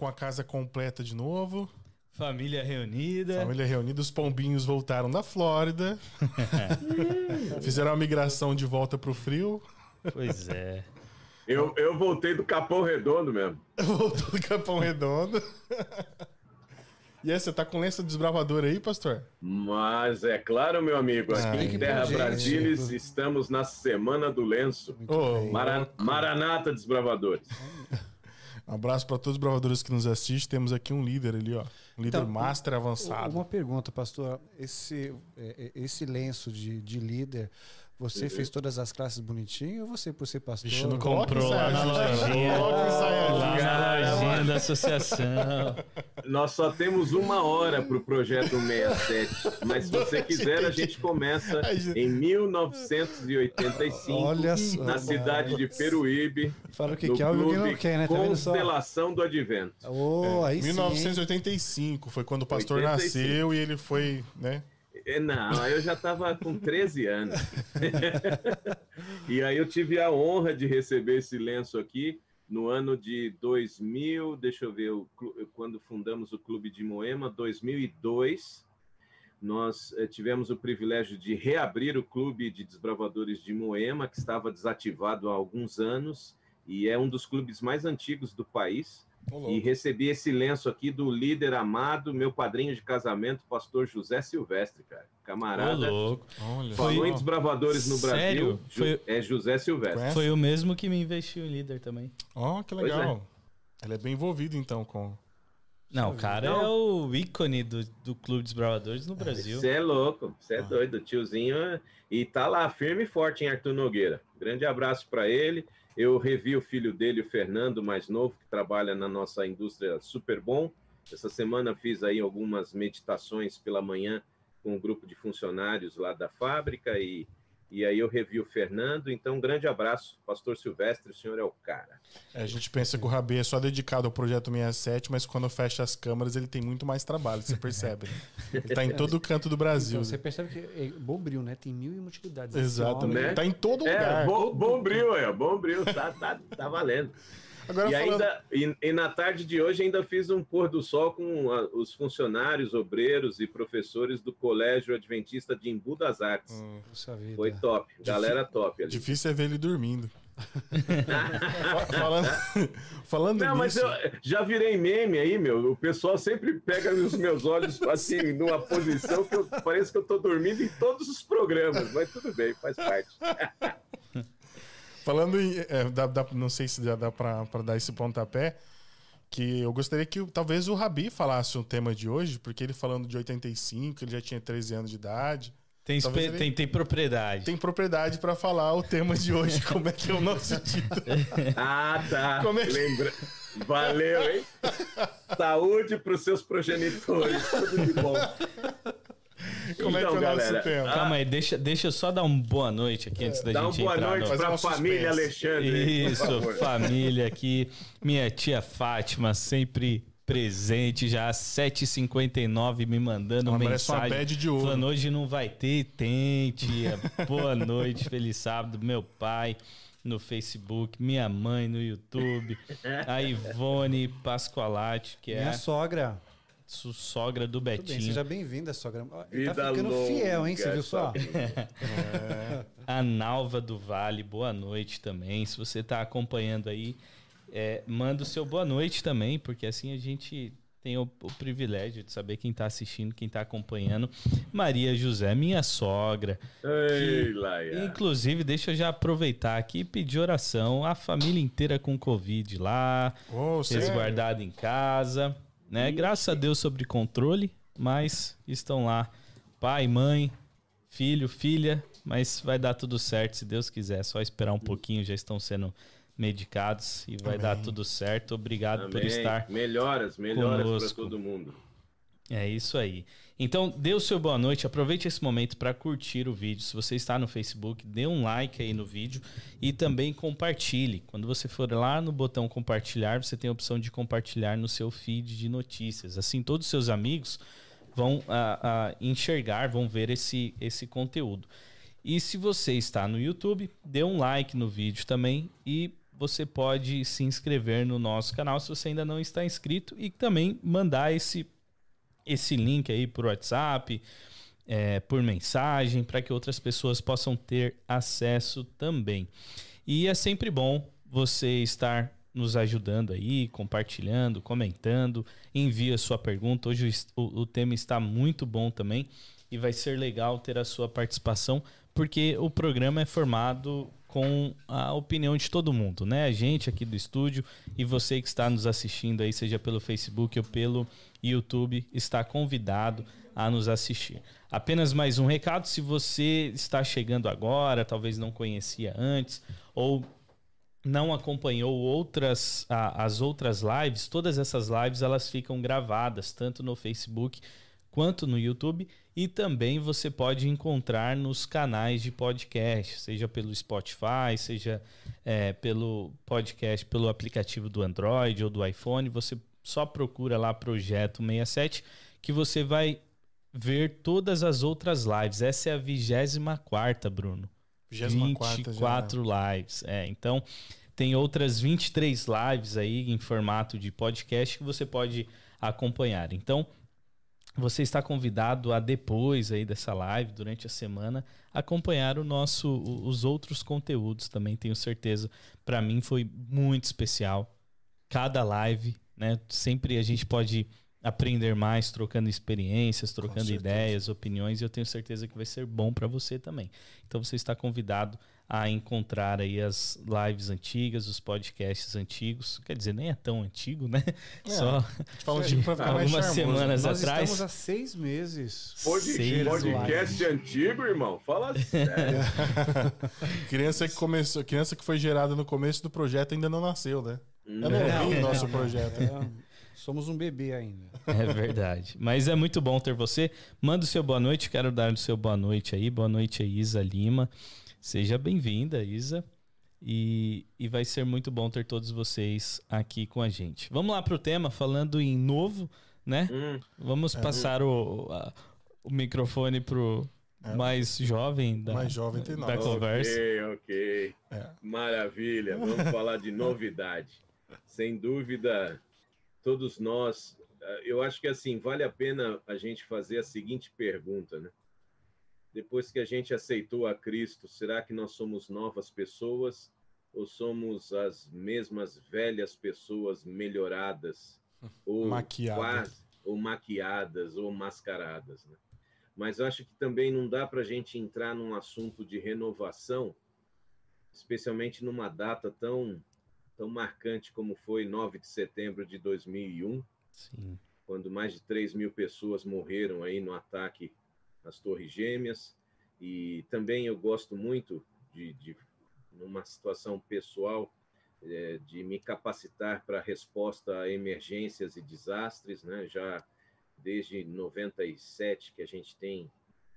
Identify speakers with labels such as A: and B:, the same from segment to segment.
A: com a casa completa de novo.
B: Família reunida.
A: Família reunida. Os pombinhos voltaram da Flórida. Fizeram a migração de volta pro frio.
B: Pois é.
C: Eu, eu voltei do Capão Redondo mesmo.
A: Voltou do Capão Redondo. E aí, você tá com lenço desbravador aí, pastor?
C: Mas é claro, meu amigo, aqui
A: Ah,
C: em Terra
D: gente.
C: estamos na Semana do Lenço.
A: Ô,
C: Mara- Maranata Desbravadores.
A: Um abraço para todos os bravadores que nos assistem. Temos aqui um líder ali, ó. Um líder
D: Então,
A: master avançado.
D: Uma pergunta, pastor. Esse, é, é, esse lenço de, de líder, você fez todas as classes bonitinho ou você, por ser pastor?
A: Vixe, não
B: Comprou lá na lojinha. Lá na lojinha da associação.
C: Nós só temos uma hora para o projeto 67, mas se você quiser, a gente começa em 1985,
D: Olha só,
C: na cidade de Peruíbe,
D: Fala o que
C: no
D: quer, alguém não
C: clube
D: quer, né? Tá?
C: Constelação do Advento.
D: Oh, aí sim. hein?
A: 1985 foi quando o pastor
C: 85.
A: nasceu e ele foi, né?
C: É, Não, eu já estava com 13 anos. e aí eu tive a honra de receber esse lenço aqui no ano de 2000, deixa eu ver, quando fundamos o Clube de Moema, 2002, nós eh, tivemos o privilégio de reabrir o Clube de Desbravadores de Moema, que estava desativado há alguns anos, e é um dos clubes mais antigos do país.
A: Ô.
C: E recebi esse lenço aqui do líder amado, meu padrinho de casamento, pastor José Silvestre, cara.
B: Ô,
C: Camarada.
B: louco.
A: Olha
C: Falou em desbravadores no
B: Sério?
C: Brasil,
B: Foi-
C: é José Silvestre.
B: Foi o mesmo que me investiu em líder também.
A: Ó, que
C: Pois
A: legal. Ele é bem envolvido, então, com...
B: Não, o cara
C: Não.
B: é o ícone do, do Clube dos Bravadores no Brasil.
C: Você é louco, você é
A: Ah.
C: doido, tiozinho. é- E tá lá firme e forte em Arthur Nogueira. Grande abraço para ele. Eu revi o filho dele, o Fernando, mais novo, que trabalha na nossa indústria Super Bom. Essa semana fiz aí algumas meditações pela manhã com um grupo de funcionários lá da fábrica e, e aí eu revi o Fernando. Então, um grande abraço, Pastor Silvestre, o senhor é o cara.
A: É, a gente pensa que o Rabê é só dedicado ao Projeto 67, mas quando fecha as câmeras ele tem muito mais trabalho, você percebe. né? Ele tá em todo canto do Brasil.
D: Então, você percebe que é bombril, né? Tem mil e uma utilidades.
A: Exatamente.
C: Né?
A: Tá em todo
C: É,
A: lugar.
C: bom, bom bril, é, bom bril, tá, tá, tá valendo.
A: Agora
C: E,
A: falando...
C: ainda, e, e na tarde de hoje ainda fiz um pôr do sol com a- os funcionários, obreiros e professores do Colégio Adventista de Embu das Artes.
A: Hum.
C: Foi top, galera top ali.
A: difícil é ver ele dormindo. Fa- falando falando
C: Não, mas
A: nisso...
C: eu já virei meme aí, meu. O pessoal sempre pega os meus olhos assim, numa posição que eu, parece que eu tô dormindo em todos os programas, mas tudo bem, faz parte.
A: Falando em. é, dá- dá- não sei se já dá pra, pra dar esse pontapé. Que eu gostaria que talvez o Rabi falasse o tema de hoje, porque ele falando de 85, ele já tinha 13 anos de idade.
B: Tem,
A: ele-
B: tem, tem propriedade.
A: Tem propriedade pra falar o tema de hoje, como é que é o nosso título.
C: Ah, tá.
A: Como é que-
C: Lembra... Valeu, hein? Saúde pros seus progenitores. Tudo de bom.
A: Como é que é o
C: Então,
A: nosso
C: galera,
A: tema?
B: Calma aí, deixa, deixa eu só dar uma boa noite aqui antes da
C: Dá uma
B: gente
C: boa
B: entrar
C: noite pra
A: um
C: família. Alexandre. por
B: Isso,
C: favor.
B: família aqui. Minha tia Fátima sempre presente, já às 7h59 me mandando
A: Ela uma
B: mensagem.
A: bad de ouro.
B: Falando, hoje não vai ter, tem, tia. Boa noite, feliz sábado. Meu pai no Facebook, minha mãe no YouTube, a Ivone Pascoalati, que é
D: Minha
B: a
D: sogra.
B: Su- sogra do
D: Tudo bem,
B: Betinho.
D: seja bem-vinda, sogra. Ele
C: Vida
D: tá ficando
C: longa,
D: fiel, hein? Você viu só?
C: sogra.
B: A Nalva do Vale, boa noite também. Se você está acompanhando aí, é, manda o seu boa noite também, porque assim a gente tem o, o privilégio de saber quem está assistindo, quem está acompanhando. Maria José, minha sogra.
C: Ei, Laia.
B: Inclusive, deixa eu já aproveitar aqui e pedir oração. A família inteira com Covid lá,
A: sério?
B: resguardada em casa, né? Graças a Deus sobre controle, mas estão lá. Pai, mãe, filho, filha, mas vai dar tudo certo se Deus quiser. Só esperar um pouquinho, já estão sendo medicados e vai
A: Amém.
B: dar tudo certo. Obrigado por
C: Amém.
B: estar
C: Melhoras, melhoras para todo mundo.
B: É isso aí. Então, dê o seu boa noite, aproveite esse momento para curtir o vídeo. Se você está no Facebook, dê um like aí no vídeo e também compartilhe. Quando você for lá no botão compartilhar, você tem a opção de compartilhar no seu feed de notícias. Assim, todos os seus amigos vão ah, ah, enxergar, vão ver esse, esse conteúdo. E se você está no YouTube, dê um like no vídeo também e você pode se inscrever no nosso canal se você ainda não está inscrito e também mandar esse, esse link aí por WhatsApp, é, por mensagem, para que outras pessoas possam ter acesso também. E é sempre bom você estar nos ajudando aí, compartilhando, comentando, envia sua pergunta. Hoje o, o tema está muito bom também e vai ser legal ter a sua participação, porque o programa é formado com a opinião de todo mundo, né? A gente aqui do estúdio e você que está nos assistindo aí, seja pelo Facebook ou pelo YouTube, está convidado a nos assistir. Apenas mais um recado: se você está chegando agora, talvez não conhecia antes, ou não acompanhou outras as outras lives, todas essas lives elas ficam gravadas tanto no Facebook quanto no YouTube e também você pode encontrar nos canais de podcast, seja pelo Spotify, seja é, pelo podcast, pelo aplicativo do Android ou do iPhone. Você só procura lá Projeto 67 que você vai ver todas as outras lives. Essa é a 24 Bruno. 24 24 já. lives. É, então tem outras 23 lives aí em formato de podcast que você pode acompanhar. Então, você está convidado a depois aí dessa live, durante a semana, acompanhar o nosso, os outros conteúdos também. Tenho certeza, para mim foi muito especial. Cada live, né? Sempre a gente pode aprender mais, trocando experiências, trocando ideias, opiniões. E eu tenho certeza que vai ser bom para você também. Então você está convidado a encontrar aí as lives antigas, os podcasts antigos. Quer dizer, nem é tão antigo, né?
A: É, Só fala de
B: algumas semanas
D: Nós
B: atrás.
D: Estamos há seis meses.
C: Pod, seis podcast antigo, irmão. Fala sério.
A: criança que começou, criança que foi gerada no começo do projeto ainda não nasceu, né? Eu não vi o nosso projeto.
D: É, somos um bebê ainda.
B: É verdade. Mas é muito bom ter você. Manda o seu boa noite. Quero dar o seu boa noite aí. Boa noite, Isa Lima. Seja bem-vinda, Isa. E, e vai ser muito bom ter todos vocês aqui com a gente. Vamos lá para o tema, falando em novo, né? Hum, Vamos é, passar o, a, o microfone pro é, mais jovem da,
A: mais jovem tem da
B: conversa.
C: Ok, ok. É. Maravilha. Vamos falar de novidade. Sem dúvida, todos nós. Eh, eu acho que assim vale a pena a gente fazer a seguinte pergunta, né? depois que a gente aceitou a Cristo, será que nós somos novas pessoas ou somos as mesmas velhas pessoas melhoradas ou
A: maquiadas,
C: ou maquiadas ou mascaradas? Né? Mas acho que também não dá para a gente entrar num assunto de renovação, especialmente numa data tão tão marcante como foi 9 de setembro de 2001,
B: Sim.
C: quando mais de 3 mil pessoas morreram aí no ataque as Torres Gêmeas. E também eu gosto muito de, de numa situação pessoal, é, de me capacitar para resposta a emergências e desastres, né? Já desde 97 que a gente tem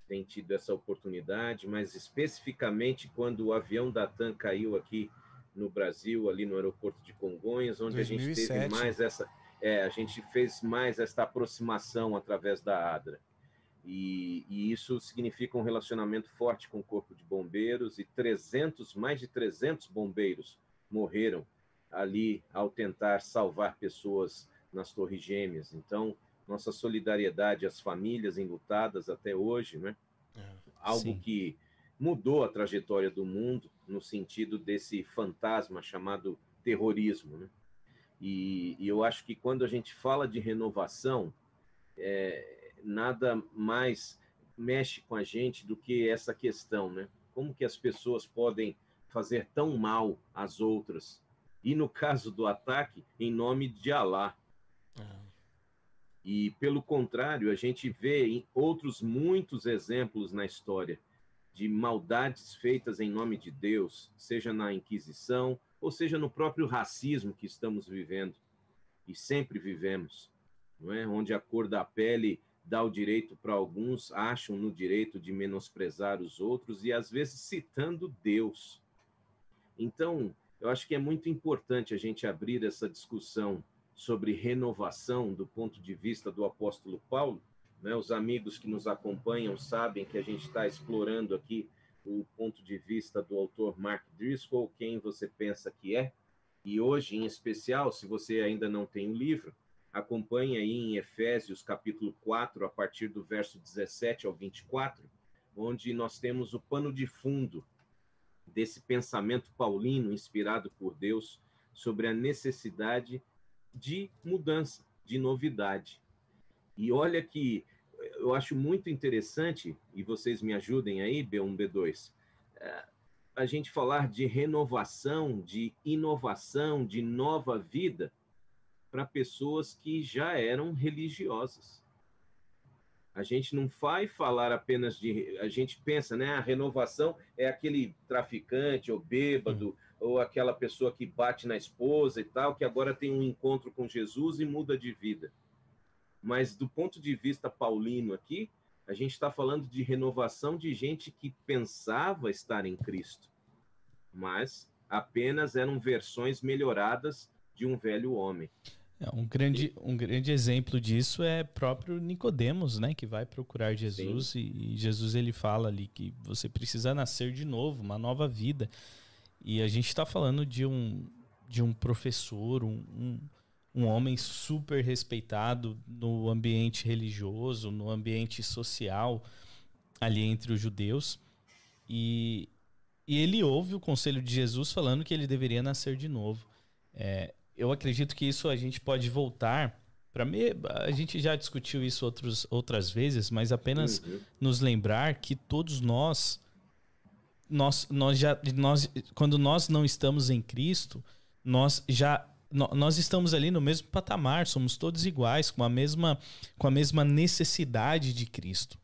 C: tem tido essa oportunidade, mas especificamente quando o avião da TAM caiu aqui no Brasil, ali no aeroporto de Congonhas, onde 2007. a gente teve mais essa, é, a gente fez mais esta aproximação através da ADRA. E, e, isso significa um relacionamento forte com o Corpo de Bombeiros e 300, mais de 300 bombeiros morreram ali ao tentar salvar pessoas nas Torres Gêmeas. Então, nossa solidariedade às famílias enlutadas até hoje, né? É, Algo sim. que mudou a trajetória do mundo no sentido desse fantasma chamado terrorismo, né? E, e eu acho que quando a gente fala de renovação, é, nada mais mexe com a gente do que essa questão, né? Como que as pessoas podem fazer tão mal às outras? E no caso do ataque, em nome de Alá. Uhum. E pelo contrário, a gente vê outros muitos exemplos na história de maldades feitas em nome de Deus, seja na Inquisição ou seja no próprio racismo que estamos vivendo e sempre vivemos, não é? Onde a cor da pele dá o direito para alguns, acham no direito de menosprezar os outros e às vezes citando Deus. Então, eu acho que é muito importante a gente abrir essa discussão sobre renovação do ponto de vista do apóstolo Paulo. Né? Os amigos que nos acompanham sabem que a gente está explorando aqui o ponto de vista do autor Mark Driscoll, quem você pensa que é, E hoje, em especial, se você ainda não tem o livro, acompanhe aí em Efésios capítulo 4, a partir do verso 17 ao 24, onde nós temos o pano de fundo desse pensamento paulino inspirado por Deus sobre a necessidade de mudança, de novidade. E olha que eu acho muito interessante, e vocês me ajudem aí, B1, B2, é, a gente falar de renovação, de inovação, de nova vida para pessoas que já eram religiosas. A gente não vai falar apenas de. A gente pensa, né? A renovação é aquele traficante ou bêbado, ou aquela pessoa que bate na esposa e tal, que agora tem um encontro com Jesus e muda de vida. Mas do ponto de vista paulino aqui, a gente está falando de renovação de gente que pensava estar em Cristo, mas apenas eram versões melhoradas de um velho homem.
B: É, um, grande, um grande exemplo disso é próprio Nicodemos, né, que vai procurar Jesus e, e, Jesus ele fala ali que você precisa nascer de novo, uma nova vida. E a gente está falando de um de um professor, um, um, um homem super respeitado no ambiente religioso, no ambiente social ali entre os judeus. E, e ele ouve o conselho de Jesus falando que ele deveria nascer de novo. É, eu acredito que isso a gente pode voltar para mim. A gente já discutiu isso outros, outras vezes, mas apenas uhum. nos lembrar que todos nós, nós, nós já, nós, quando nós não estamos em Cristo, nós já nós estamos ali no mesmo patamar, somos todos iguais, com a mesma, com a mesma necessidade de Cristo.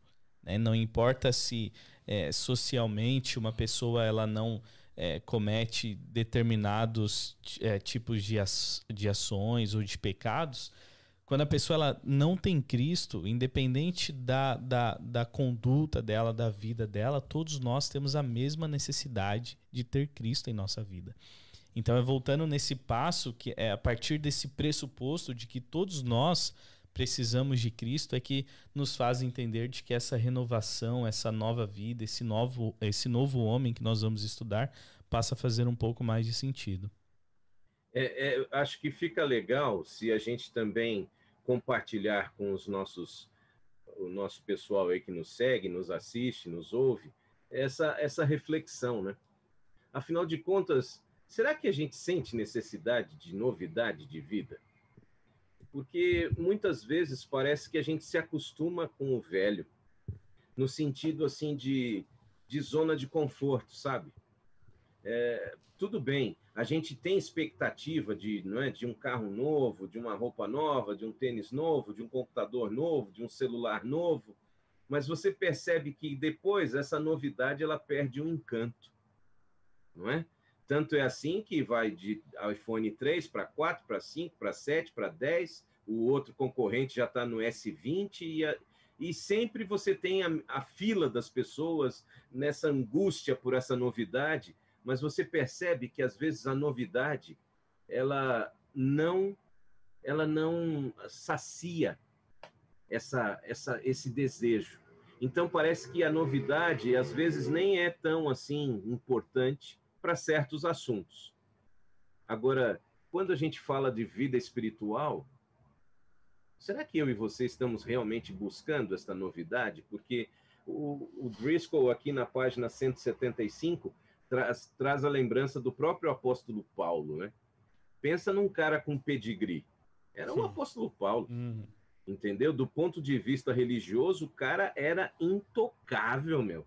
B: Né? Não importa se é, socialmente uma pessoa ela não é, comete determinados é, tipos de, de ações ou de pecados, quando a pessoa ela não tem Cristo, independente da, da, da conduta dela, da vida dela, todos nós temos a mesma necessidade de ter Cristo em nossa vida. Então é voltando nesse passo que é a partir desse pressuposto de que todos nós precisamos de Cristo é que nos faz entender de que essa renovação, essa nova vida, esse novo, esse novo homem que nós vamos estudar passa a fazer um pouco mais de sentido.
C: É, é, acho que fica legal se a gente também compartilhar com os nossos o nosso pessoal aí que nos segue, nos assiste, nos ouve, essa essa reflexão, né? Afinal de contas, será que a gente sente necessidade de novidade de vida? porque muitas vezes parece que a gente se acostuma com o velho, no sentido assim de, de zona de conforto, sabe? É, tudo bem, a gente tem expectativa de, não é, de um carro novo, de uma roupa nova, de um tênis novo, de um computador novo, de um celular novo, mas você percebe que depois essa novidade ela perde um encanto, não é? Tanto é assim que vai de iPhone 3 para 4, para 5, para 7, para 10, o outro concorrente já está no S20 e, a, e sempre você tem a, a fila das pessoas nessa angústia por essa novidade, mas você percebe que às vezes a novidade ela não ela não sacia essa, essa esse desejo. Então parece que a novidade às vezes nem é tão assim importante para certos assuntos. Agora, quando a gente fala de vida espiritual, será que eu e você estamos realmente buscando esta novidade? Porque o, o Driscoll, aqui na página 175, traz, traz a lembrança do próprio apóstolo Paulo, né? Pensa num cara com pedigree. Era o um apóstolo Paulo. Uhum. Entendeu? Do ponto de vista religioso, o cara era intocável, meu.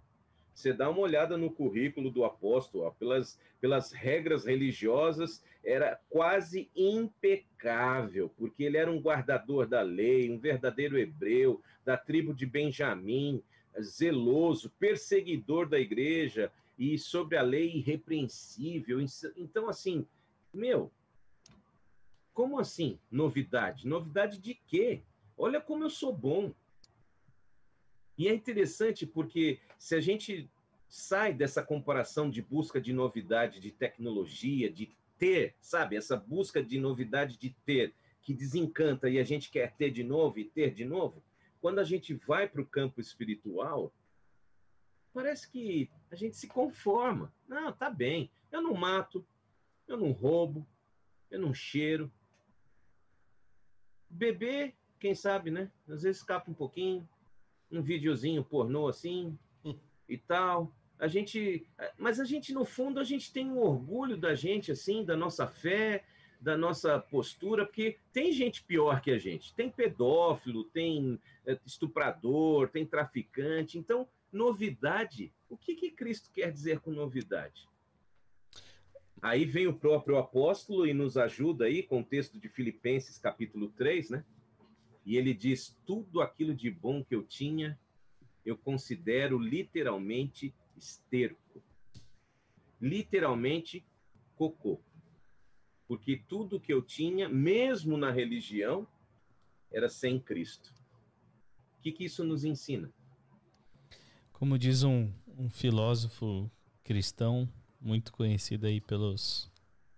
C: Você dá uma olhada no currículo do apóstolo, ó, pelas, pelas regras religiosas, era quase impecável, porque ele era um guardador da lei, um verdadeiro hebreu, da tribo de Benjamim, zeloso, perseguidor da igreja e sobre a lei irrepreensível. Então, assim, meu, como assim novidade? Novidade de quê? Olha como eu sou bom. E é interessante porque se a gente sai dessa comparação de busca de novidade, de tecnologia, de ter, sabe, essa busca de novidade de ter, que desencanta e a gente quer ter de novo e ter de novo, quando a gente vai para o campo espiritual, parece que a gente se conforma. Não, tá bem, eu não mato, eu não roubo, eu não cheiro. Beber, quem sabe, né? Às vezes escapa um pouquinho, um videozinho pornô assim e tal. A gente, mas a gente no fundo a gente tem um orgulho da gente assim, da nossa fé, da nossa postura, porque tem gente pior que a gente. Tem pedófilo, tem é, estuprador, tem traficante. Então, novidade. O que, que Cristo quer dizer com novidade? Aí vem o próprio apóstolo e nos ajuda aí com o texto de Filipenses, capítulo 3, né? E ele diz: Tudo aquilo de bom que eu tinha, eu considero literalmente esterco. Literalmente cocô. Porque tudo que eu tinha, mesmo na religião, era sem Cristo. O que, que isso nos ensina?
B: Como diz um, um filósofo cristão, muito conhecido aí pelos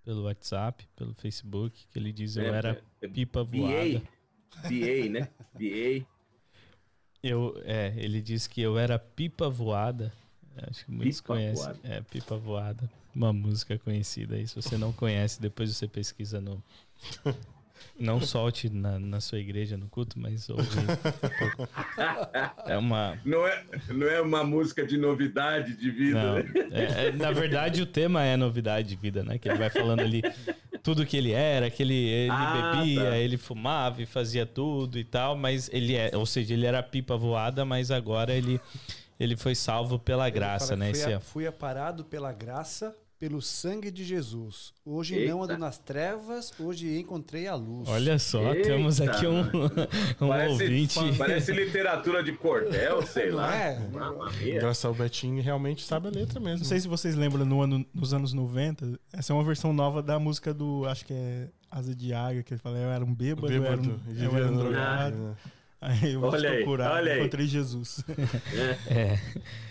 B: pelo WhatsApp, pelo Facebook, que ele diz eu é, era é, pipa voada.
C: BA, né? BA.
B: Eu, é, ele diz que eu era pipa voada. Acho que muitos pipa conhecem. Voada. É, pipa voada. Uma música conhecida aí. Se você não conhece, depois você pesquisa no, não solte na, na sua igreja no culto, mas ouve. é uma.
C: Não é, não é uma música de novidade de vida. Não, né?
B: é, é, na verdade, o tema é novidade de vida, né? Que ele vai falando ali tudo que ele era, que ele, ele ah, bebia, tá. ele fumava e fazia tudo e tal, mas ele é, ou seja, ele era pipa voada, mas agora ele, ele foi salvo pela graça, fala, né?
D: Fui, a, fui aparado pela graça pelo sangue de Jesus. Hoje Eita. não ando nas trevas, hoje encontrei a luz.
B: Olha só, Eita, temos aqui um, um parece, ouvinte.
C: Parece literatura de cordel, sei lá. É.
A: Graças ao Betinho realmente sabe a letra mesmo.
E: Não sei se vocês lembram, no ano, nos anos 90, essa é uma versão nova da música do, acho que é Asa de Águia, que ele fala, eu era um bêbado, bêbado eu era um, eu era um drogado. Ah. Aí eu vou olha procurar, aí, olha encontrei aí. Jesus.
C: É. é.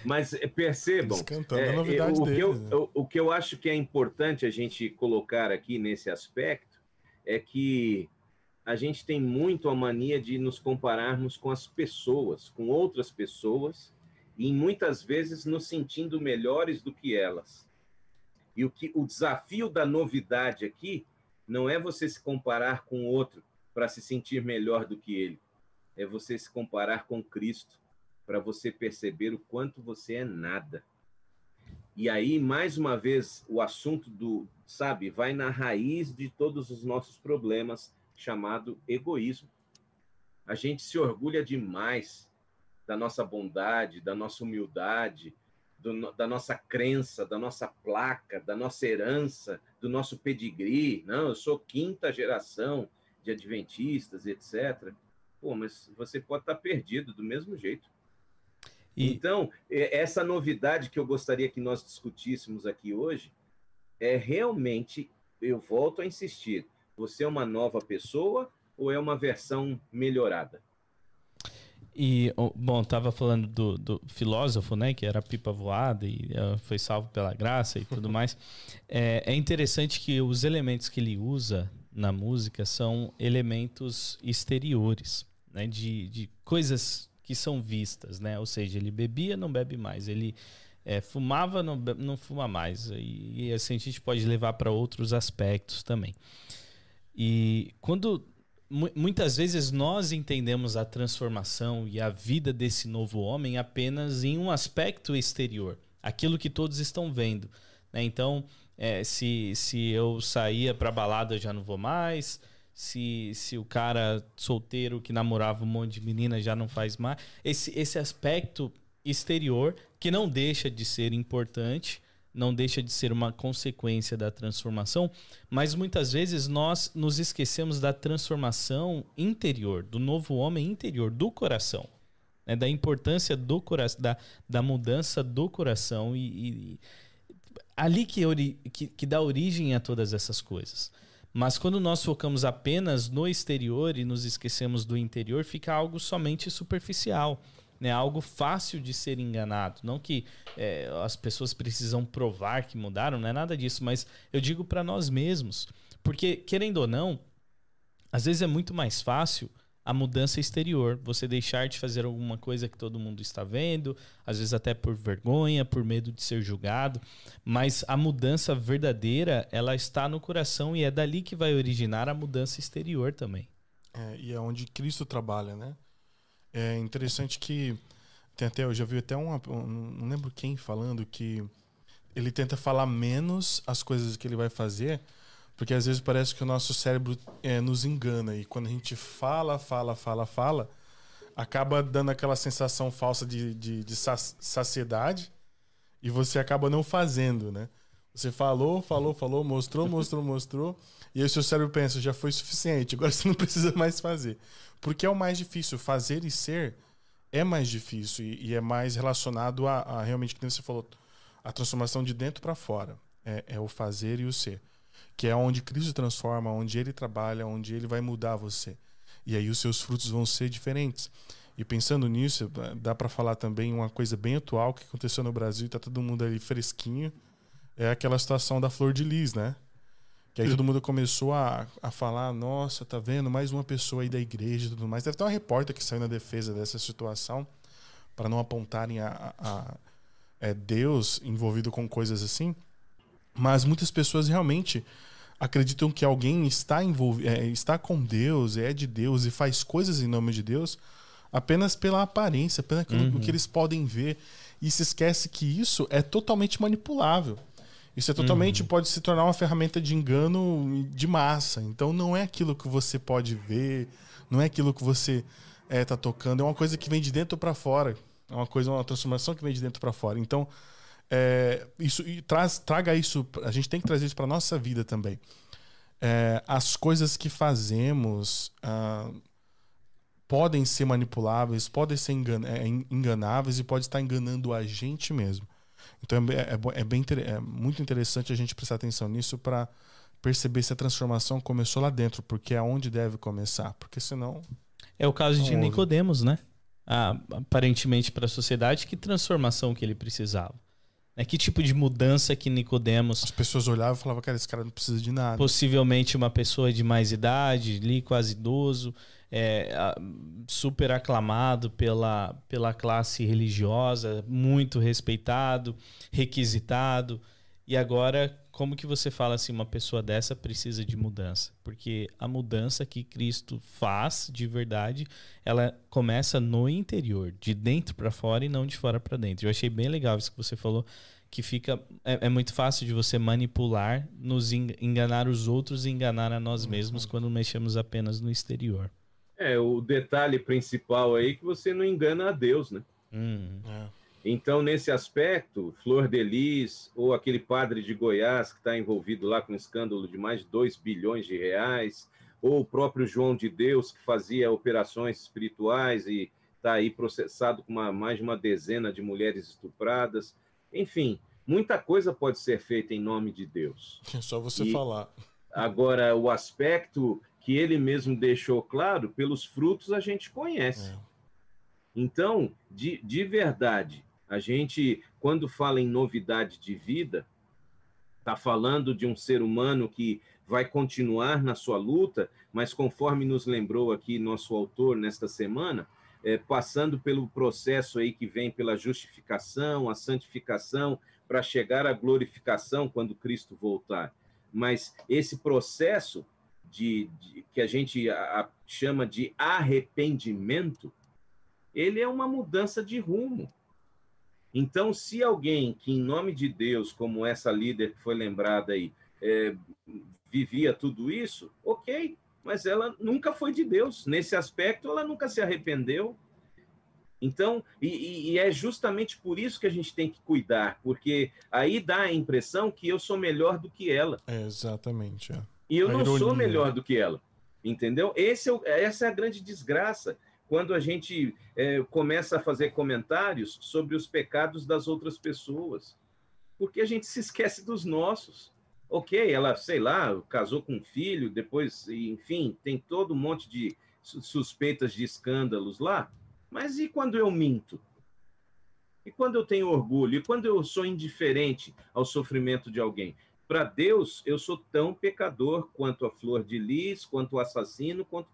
C: Mas eh, percebam, é, a novidade o, deles, que eu, né? o, o que eu acho que é importante a gente colocar aqui nesse aspecto é que a gente tem muito a mania de nos compararmos com as pessoas, com outras pessoas, e muitas vezes nos sentindo melhores do que elas. E o que o desafio da novidade aqui não é você se comparar com outro para se sentir melhor do que ele é você se comparar com Cristo, para você perceber o quanto você é nada. E aí, mais uma vez, o assunto do, sabe, vai na raiz de todos os nossos problemas, chamado egoísmo. A gente se orgulha demais da nossa bondade, da nossa humildade, do, da nossa crença, da nossa placa, da nossa herança, do nosso pedigree. Não, eu sou quinta geração de adventistas, etc. Pô, mas você pode estar perdido do mesmo jeito. E... Então, essa novidade que eu gostaria que nós discutíssemos aqui hoje é realmente, eu volto a insistir, você é uma nova pessoa ou é uma versão melhorada?
B: E, bom, estava falando do, do, filósofo, né, que era pipa voada e uh, foi salvo pela graça e tudo mais. É, é interessante que os elementos que ele usa na música são elementos exteriores né, de, de coisas que são vistas, né? Ou seja, ele bebia, não bebe mais. Ele é, fumava, não, não fuma mais. E, e assim a gente pode levar para outros aspectos também. E quando muitas vezes nós entendemos a transformação e a vida desse novo homem apenas em um aspecto exterior, aquilo que todos estão vendo. Né? Então, é, se, se eu saía para balada, eu já não vou mais se, se o cara solteiro que namorava um monte de menina já não faz mais. Esse, esse aspecto exterior, que não deixa de ser importante, não deixa de ser uma consequência da transformação, mas muitas vezes nós nos esquecemos da transformação interior, do novo homem interior, do coração. Né? Da importância do coração, da, da mudança do coração e, e ali que, que, que dá origem a todas essas coisas. Mas quando nós focamos apenas no exterior e nos esquecemos do interior, fica algo somente superficial. Né, algo fácil de ser enganado. Não que é, as pessoas precisam provar que mudaram, não é nada disso, mas eu digo para nós mesmos. Porque, querendo ou não, às vezes é muito mais fácil a mudança exterior, você deixar de fazer alguma coisa que todo mundo está vendo, às vezes até por vergonha, por medo de ser julgado, mas a mudança verdadeira, ela está no coração e é dali que vai originar a mudança exterior também.
A: É, e é onde Cristo trabalha, né? É interessante que tem até eu já vi até um, não lembro quem falando que ele tenta falar menos as coisas que ele vai fazer porque às vezes parece que o nosso cérebro é, nos engana. E quando a gente fala, fala, fala, fala, acaba dando aquela sensação falsa de, de, de saciedade e você acaba não fazendo, né? Você falou, falou, falou, mostrou, mostrou, mostrou. E aí o seu cérebro pensa, já foi suficiente, agora você não precisa mais fazer. Porque é o mais difícil. Fazer e ser é mais difícil e, e é mais relacionado a, a realmente, como você falou, a transformação de dentro para fora. É, é o fazer e o ser que é onde Cristo transforma, onde ele trabalha, onde ele vai mudar você. E aí os seus frutos vão ser diferentes. E pensando nisso, dá para falar também uma coisa bem atual que aconteceu no Brasil, tá todo mundo ali fresquinho, é aquela situação da flor de lis, né? Que aí todo mundo começou a, a falar, nossa, tá vendo, mais uma pessoa aí da igreja e tudo mais. Deve ter uma repórter que saiu na defesa dessa situação para não apontarem a, a, a é, Deus envolvido com coisas assim. Mas muitas pessoas realmente acreditam que alguém está envolvido, é, está com Deus, é de Deus e faz coisas em nome de Deus apenas pela aparência, apenas pelo uhum. que eles podem ver e se esquece que isso é totalmente manipulável. Isso é totalmente uhum. pode se tornar uma ferramenta de engano de massa. Então não é aquilo que você pode ver, não é aquilo que você está é, tá tocando, é uma coisa que vem de dentro para fora. É uma coisa, uma transformação que vem de dentro para fora. Então é, isso e traz, traga isso. A gente tem que trazer isso para nossa vida também. É, as coisas que fazemos ah, podem ser manipuláveis, podem ser engan é, enganáveis e pode estar enganando a gente mesmo. Então é, é, é bem é muito interessante a gente prestar atenção nisso para perceber se a transformação começou lá dentro, porque é onde deve começar, porque senão
B: é o caso de Nicodemos, né? Ah, aparentemente para a sociedade, que transformação que ele precisava? Né? Que tipo de mudança que Nicodemos.
A: As pessoas olhavam e falavam, cara, esse cara não precisa de nada.
B: Possivelmente uma pessoa de mais idade, ali quase idoso, é, super aclamado pela, pela classe religiosa, muito respeitado, requisitado. E agora, como que você fala assim, uma pessoa dessa precisa de mudança? Porque a mudança que Cristo faz de verdade, ela começa no interior, de dentro para fora e não de fora para dentro. Eu achei bem legal isso que você falou, que fica é, é, muito fácil de você manipular, nos enganar os outros e enganar a nós mesmos uhum. quando mexemos apenas no exterior.
C: É, o detalhe principal aí é que você não engana a Deus, né?
B: Hum. É.
C: Então, nesse aspecto, Flor de Lis, ou aquele padre de Goiás que está envolvido lá com um escândalo de mais de 2 bilhões de reais, ou o próprio João de Deus, que fazia operações espirituais e está aí processado com uma, mais de uma dezena de mulheres estupradas. Enfim, muita coisa pode ser feita em nome de Deus.
A: É só você e, falar.
C: Agora, o aspecto que ele mesmo deixou claro, pelos frutos a gente conhece. É. Então, de, de verdade, a gente, quando fala em novidade de vida, está falando de um ser humano que vai continuar na sua luta, mas conforme nos lembrou aqui nosso autor nesta semana, é, passando pelo processo aí que vem pela justificação, a santificação, para chegar à glorificação quando Cristo voltar. Mas esse processo de, de que a gente a, a, chama de arrependimento, ele é uma mudança de rumo. Então, se alguém que, em nome de Deus, como essa líder que foi lembrada aí, é, vivia tudo isso, ok, mas ela nunca foi de Deus. Nesse aspecto, ela nunca se arrependeu. Então, e, e, é justamente por isso que a gente tem que cuidar, porque aí dá a impressão que eu sou melhor do que ela.
A: É, exatamente. É.
C: E eu a não ironia. sou melhor do que ela. Entendeu? Esse é, essa é a grande desgraça quando a gente é, começa a fazer comentários sobre os pecados das outras pessoas, porque a gente se esquece dos nossos. Ok, ela, sei lá, casou com um filho, depois, enfim, tem todo um monte de suspeitas de escândalos lá, mas e quando eu minto? E quando eu tenho orgulho? E quando eu sou indiferente ao sofrimento de alguém? Para Deus, eu sou tão pecador quanto a flor de lis, quanto o assassino, quanto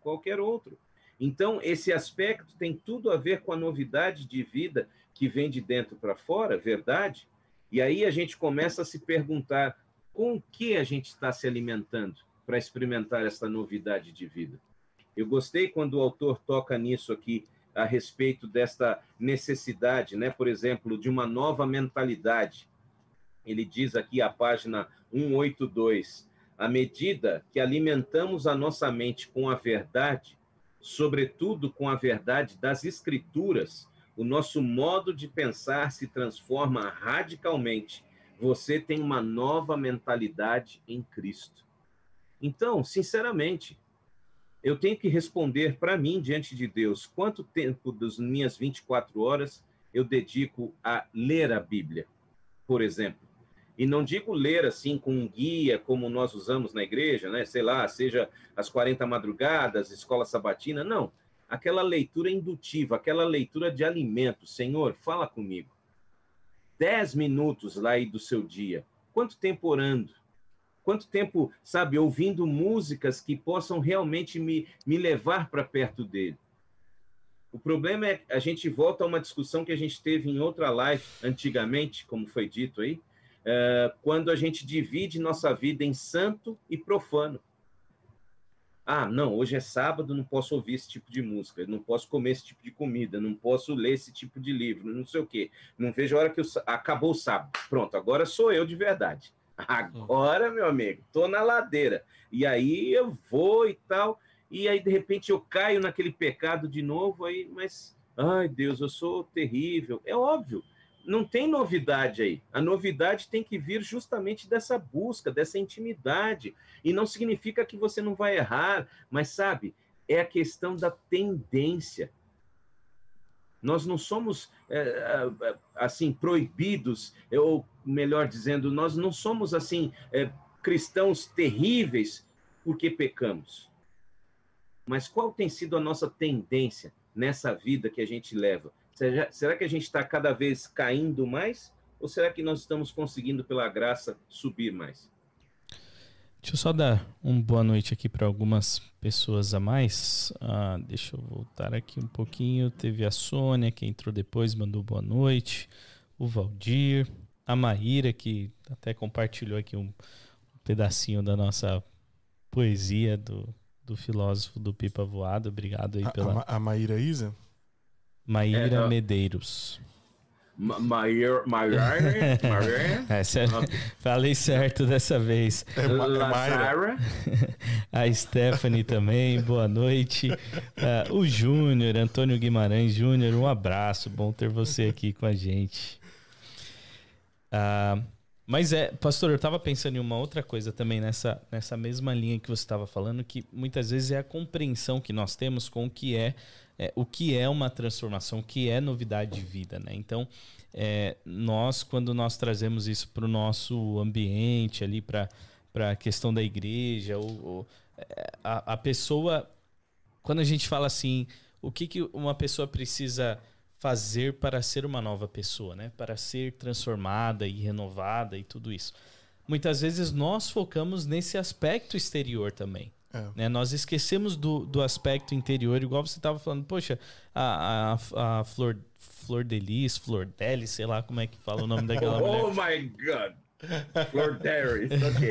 C: qualquer outro. Então, esse aspecto tem tudo a ver com a novidade de vida que vem de dentro para fora, verdade? E aí a gente começa a se perguntar com o que a gente está se alimentando para experimentar essa novidade de vida. Eu gostei quando o autor toca nisso aqui a respeito desta necessidade, né? Por exemplo, de uma nova mentalidade. Ele diz aqui a página 182, à medida que alimentamos a nossa mente com a verdade, sobretudo com a verdade das escrituras, o nosso modo de pensar se transforma radicalmente. Você tem uma nova mentalidade em Cristo. Então, sinceramente, eu tenho que responder para mim diante de Deus quanto tempo das minhas 24 horas eu dedico a ler a Bíblia, por exemplo. E não digo ler assim com um guia como nós usamos na igreja, né? Sei lá, seja as 40 madrugadas, escola sabatina, não aquela leitura indutiva, aquela leitura de alimento. Senhor, fala comigo. Dez minutos lá aí do seu dia. Quanto tempo orando? Quanto tempo, sabe, ouvindo músicas que possam realmente me, me levar para perto dele? O problema é a gente volta a uma discussão que a gente teve em outra live antigamente, como foi dito aí, uh, quando a gente divide nossa vida em santo e profano. Ah, não, hoje é sábado, não posso ouvir esse tipo de música, não posso comer esse tipo de comida, não posso ler esse tipo de livro, não sei o quê. Não vejo a hora que eu... acabou o sábado. Pronto, agora sou eu de verdade. Agora, meu amigo, tô na ladeira. E aí eu vou e tal, e aí de repente eu caio naquele pecado de novo, aí, mas ai Deus, eu sou terrível. É óbvio não tem novidade aí. A novidade tem que vir justamente dessa busca, dessa intimidade. E não significa que você não vai errar, mas sabe, é a questão da tendência. Nós não somos é, assim proibidos, ou melhor dizendo, nós não somos assim é, cristãos terríveis porque pecamos. Mas qual tem sido a nossa tendência nessa vida que a gente leva? Será, que a gente está cada vez caindo mais? Ou será que nós estamos conseguindo, pela graça, subir mais?
B: Deixa eu só dar uma boa noite aqui para algumas pessoas a mais. Ah, deixa eu voltar aqui um pouquinho. Teve a Sônia, que entrou depois, mandou boa noite. O Valdir. A Maíra, que até compartilhou aqui um, um pedacinho da nossa poesia do, do filósofo do Pipa Voado. Obrigado aí pela.
A: A, a Maíra Isa?
B: Maíra é, Medeiros.
C: Maíra, Maíra,
B: é, falei certo dessa vez.
A: É, Maíra.
B: A Stephanie também, boa noite. Uh, o Júnior, Antônio Guimarães Júnior, um abraço, bom ter você aqui com a gente. Uh, mas é, pastor, eu estava pensando em uma outra coisa também nessa, nessa mesma linha que você estava falando, que muitas vezes é a compreensão que nós temos com o que é é, o que é uma transformação, o que é novidade de vida, né? Então, é, nós, quando nós trazemos isso para o nosso ambiente ali, para a questão da igreja, ou, ou é, a, a, pessoa, quando a gente fala assim, o que, que uma pessoa precisa fazer para ser uma nova pessoa, né? Para ser transformada e renovada e tudo isso. Muitas vezes nós focamos nesse aspecto exterior também. É. Né? Nós esquecemos do, do aspecto interior, igual você estava falando, poxa, a, a, a Flor, Flor Delis, Flor Delis, sei lá como é que fala o nome daquela
C: oh
B: mulher.
C: Oh my God! Flor ok.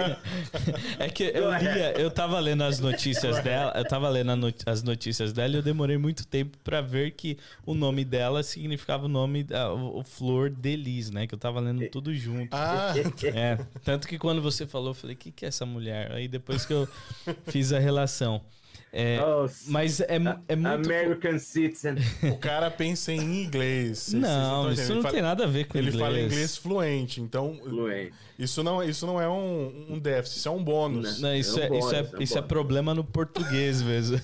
B: É que eu lia, eu tava lendo as notícias dela, eu tava lendo not as notícias dela e eu demorei muito tempo para ver que o nome dela significava o nome da o Flor Delis, né? Que eu tava lendo tudo junto.
A: Ah.
B: É, tanto que quando você falou, eu falei, o que, que é essa mulher? Aí depois que eu fiz a relação. É, oh, mas é, é muito.
C: American Citizen.
A: O cara pensa em inglês.
B: Não, isso não fala, tem nada a ver com
A: ele
B: inglês.
A: Ele fala inglês fluente, então. Fluente. Isso não, isso não é um, um déficit, isso é um bônus.
B: Não, isso, é, um bônus, isso, é, é um isso é problema no português mesmo.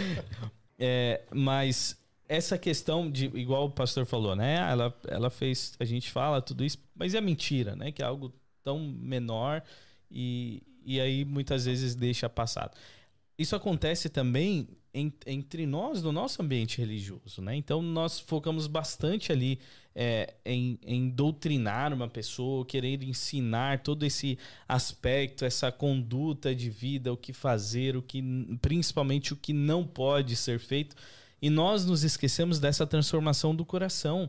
B: é, mas essa questão de, igual o pastor falou, né? Ela, ela fez, a gente fala tudo isso, mas é mentira, né? Que é algo tão menor e, e aí muitas vezes deixa passado. Isso acontece também entre nós, no nosso ambiente religioso, né? Então nós focamos bastante ali é, em, em, doutrinar uma pessoa, querer ensinar todo esse aspecto, essa conduta de vida, o que fazer, o que principalmente o que não pode ser feito. E nós nos esquecemos dessa transformação do coração,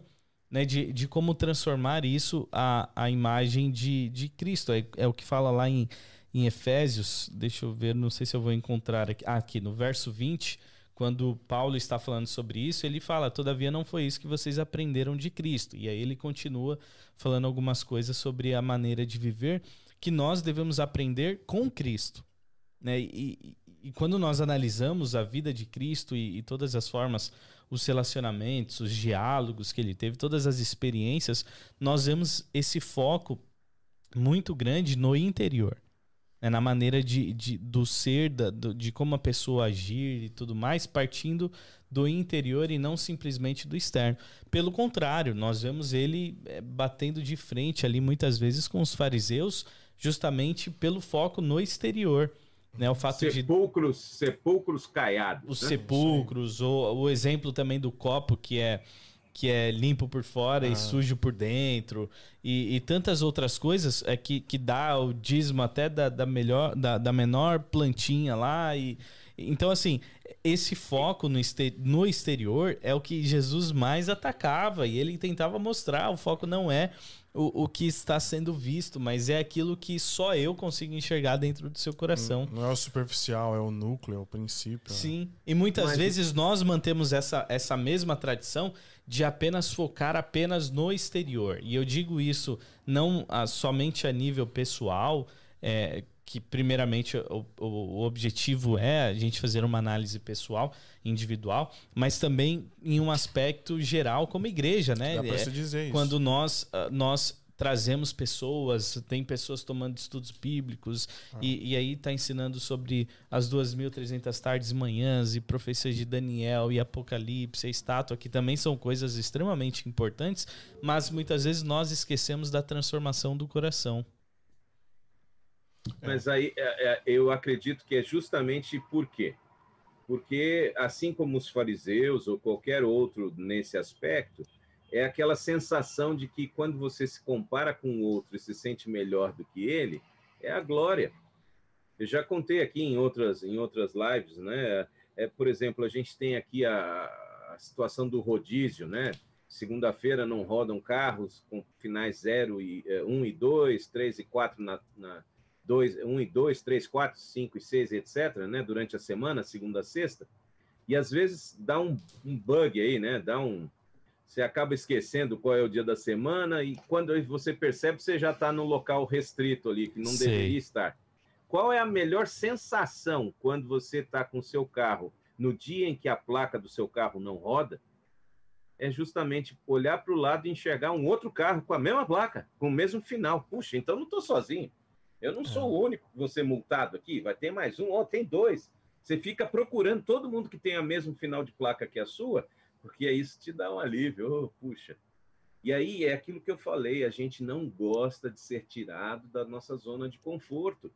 B: né? De, de como transformar isso à, à imagem de, de Cristo. É, é o que fala lá em em Efésios, deixa eu ver, não sei se eu vou encontrar aqui, ah, aqui no verso 20, quando Paulo está falando sobre isso, ele fala: Todavia não foi isso que vocês aprenderam de Cristo. E aí ele continua falando algumas coisas sobre a maneira de viver que nós devemos aprender com Cristo. Né? E, e, e quando nós analisamos a vida de Cristo e, e todas as formas, os relacionamentos, os diálogos que ele teve, todas as experiências, nós vemos esse foco muito grande no interior né, na maneira de, de, do ser, da, do, de como a pessoa agir e tudo mais, partindo do interior e não simplesmente do externo. Pelo contrário, nós vemos ele é, batendo de frente ali muitas vezes com os fariseus, justamente pelo foco no exterior. Né, o fato
C: sepulcros, de... sepulcros caiados.
B: Os né? sepulcros, ou o exemplo também do copo, que é que é limpo por fora ah. e sujo por dentro, e, e, tantas outras coisas é que, que dá o dízimo até da, da melhor, da, da menor plantinha lá. E, então, assim, esse foco no, no exterior é o que Jesus mais atacava e ele tentava mostrar. O foco não é o, o que está sendo visto, mas é aquilo que só eu consigo enxergar dentro do seu coração.
A: Não, não é o superficial, é o núcleo, é o princípio.
B: Sim. E muitas mas... vezes nós mantemos essa, essa mesma tradição de apenas focar apenas no exterior. E eu digo isso não a, somente a nível pessoal, é, que primeiramente o, o, objetivo é a gente fazer uma análise pessoal, individual, mas também em um aspecto geral como igreja, né?
A: Dá pra é, dizer isso.
B: Quando nós, ah, nós trazemos pessoas, tem pessoas tomando estudos bíblicos ah. e, e, aí está ensinando sobre as 2.300 tardes e manhãs e profecias de Daniel e Apocalipse, a estátua, que também são coisas extremamente importantes, mas muitas vezes nós esquecemos da transformação do coração.
C: É. Mas aí é, é, eu acredito que é justamente por quê? Porque, assim como os fariseus ou qualquer outro nesse aspecto, é aquela sensação de que quando você se compara com o outro e se sente melhor do que ele, é a glória. Eu já contei aqui em outras, em outras lives, né? É, por exemplo, a gente tem aqui a, a situação do rodízio, né? Segunda-feira não rodam carros com finais 0 e 1 um e 2, 3 e 4 na, na 2, 1 e 2, 3, 4, 5 e 6, etc., né? Durante a semana, segunda a sexta. E às vezes dá um, um bug aí, né? Dá um, você acaba esquecendo qual é o dia da semana e quando você percebe, você já está no local restrito ali, que não Sei. deveria estar. Qual é a melhor sensação quando você está com o seu carro no dia em que a placa do seu carro não roda? É justamente olhar para o lado e enxergar um outro carro com a mesma placa, com o mesmo final. Puxa, então não estou sozinho. Eu não sou é. o único que ser multado aqui. Vai ter mais um, oh, tem dois. Você fica procurando todo mundo que tem o mesmo final de placa que a sua, porque isso te dá um alívio. Oh, puxa. E aí é aquilo que eu falei: a gente não gosta de ser tirado da nossa zona de conforto.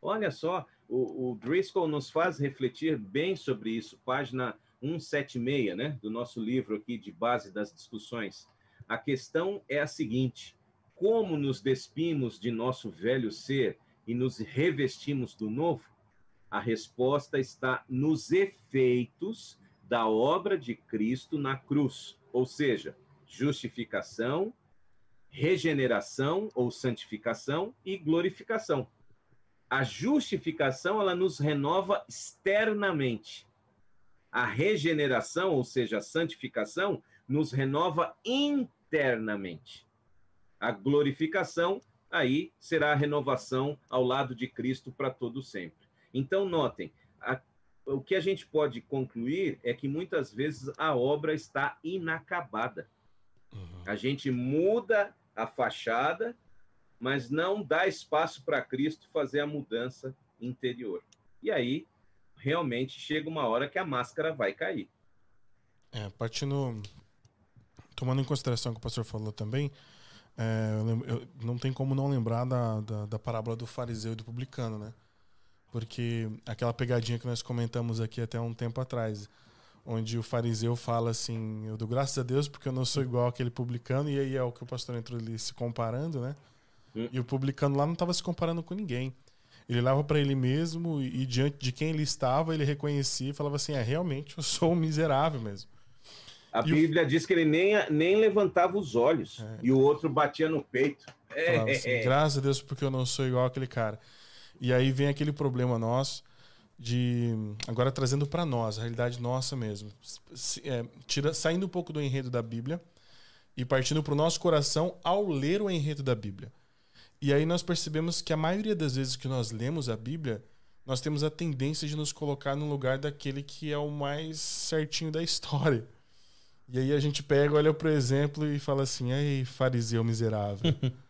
C: Olha só, o, o Driscoll nos faz refletir bem sobre isso, página 176, né, do nosso livro aqui de base das discussões. A questão é a seguinte: como nos despimos de nosso velho ser e nos revestimos do novo? A resposta está nos efeitos da obra de Cristo na cruz, ou seja, justificação, regeneração ou santificação e glorificação. A justificação ela nos renova externamente. A regeneração, ou seja, a santificação, nos renova internamente. A glorificação aí será a renovação ao lado de Cristo para todo sempre. Então notem, a o que a gente pode concluir é que muitas vezes a obra está inacabada. Uhum. A gente muda a fachada, mas não dá espaço para Cristo fazer a mudança interior. E aí, realmente, chega uma hora que a máscara vai cair.
A: É, partindo. Tomando em consideração o que o pastor falou também, é, eu, eu, não tem como não lembrar da, da, da parábola do fariseu e do publicano, né? Porque aquela pegadinha que nós comentamos aqui até um tempo atrás, onde o fariseu fala assim: Eu dou graças a Deus porque eu não sou igual aquele publicano, e aí é o que o pastor entrou ali se comparando, né? Hum. E o publicano lá não estava se comparando com ninguém. Ele olhava para ele mesmo e, e, diante de quem ele estava, ele reconhecia e falava assim: É, realmente, eu sou um miserável mesmo.
C: A e Bíblia o... diz que ele nem, nem levantava os olhos é. e o outro batia no peito.
A: É, assim, é. Graças a Deus, porque eu não sou igual aquele cara. E aí vem aquele problema nosso de agora trazendo para nós a realidade nossa mesmo, é, tira, saindo um pouco do enredo da Bíblia e partindo para o nosso coração ao ler o enredo da Bíblia. E aí nós percebemos que a maioria das vezes que nós lemos a Bíblia, nós temos a tendência de nos colocar no lugar daquele que é o mais certinho da história. E aí a gente pega, olha pro exemplo e fala assim: "Ei, fariseu miserável".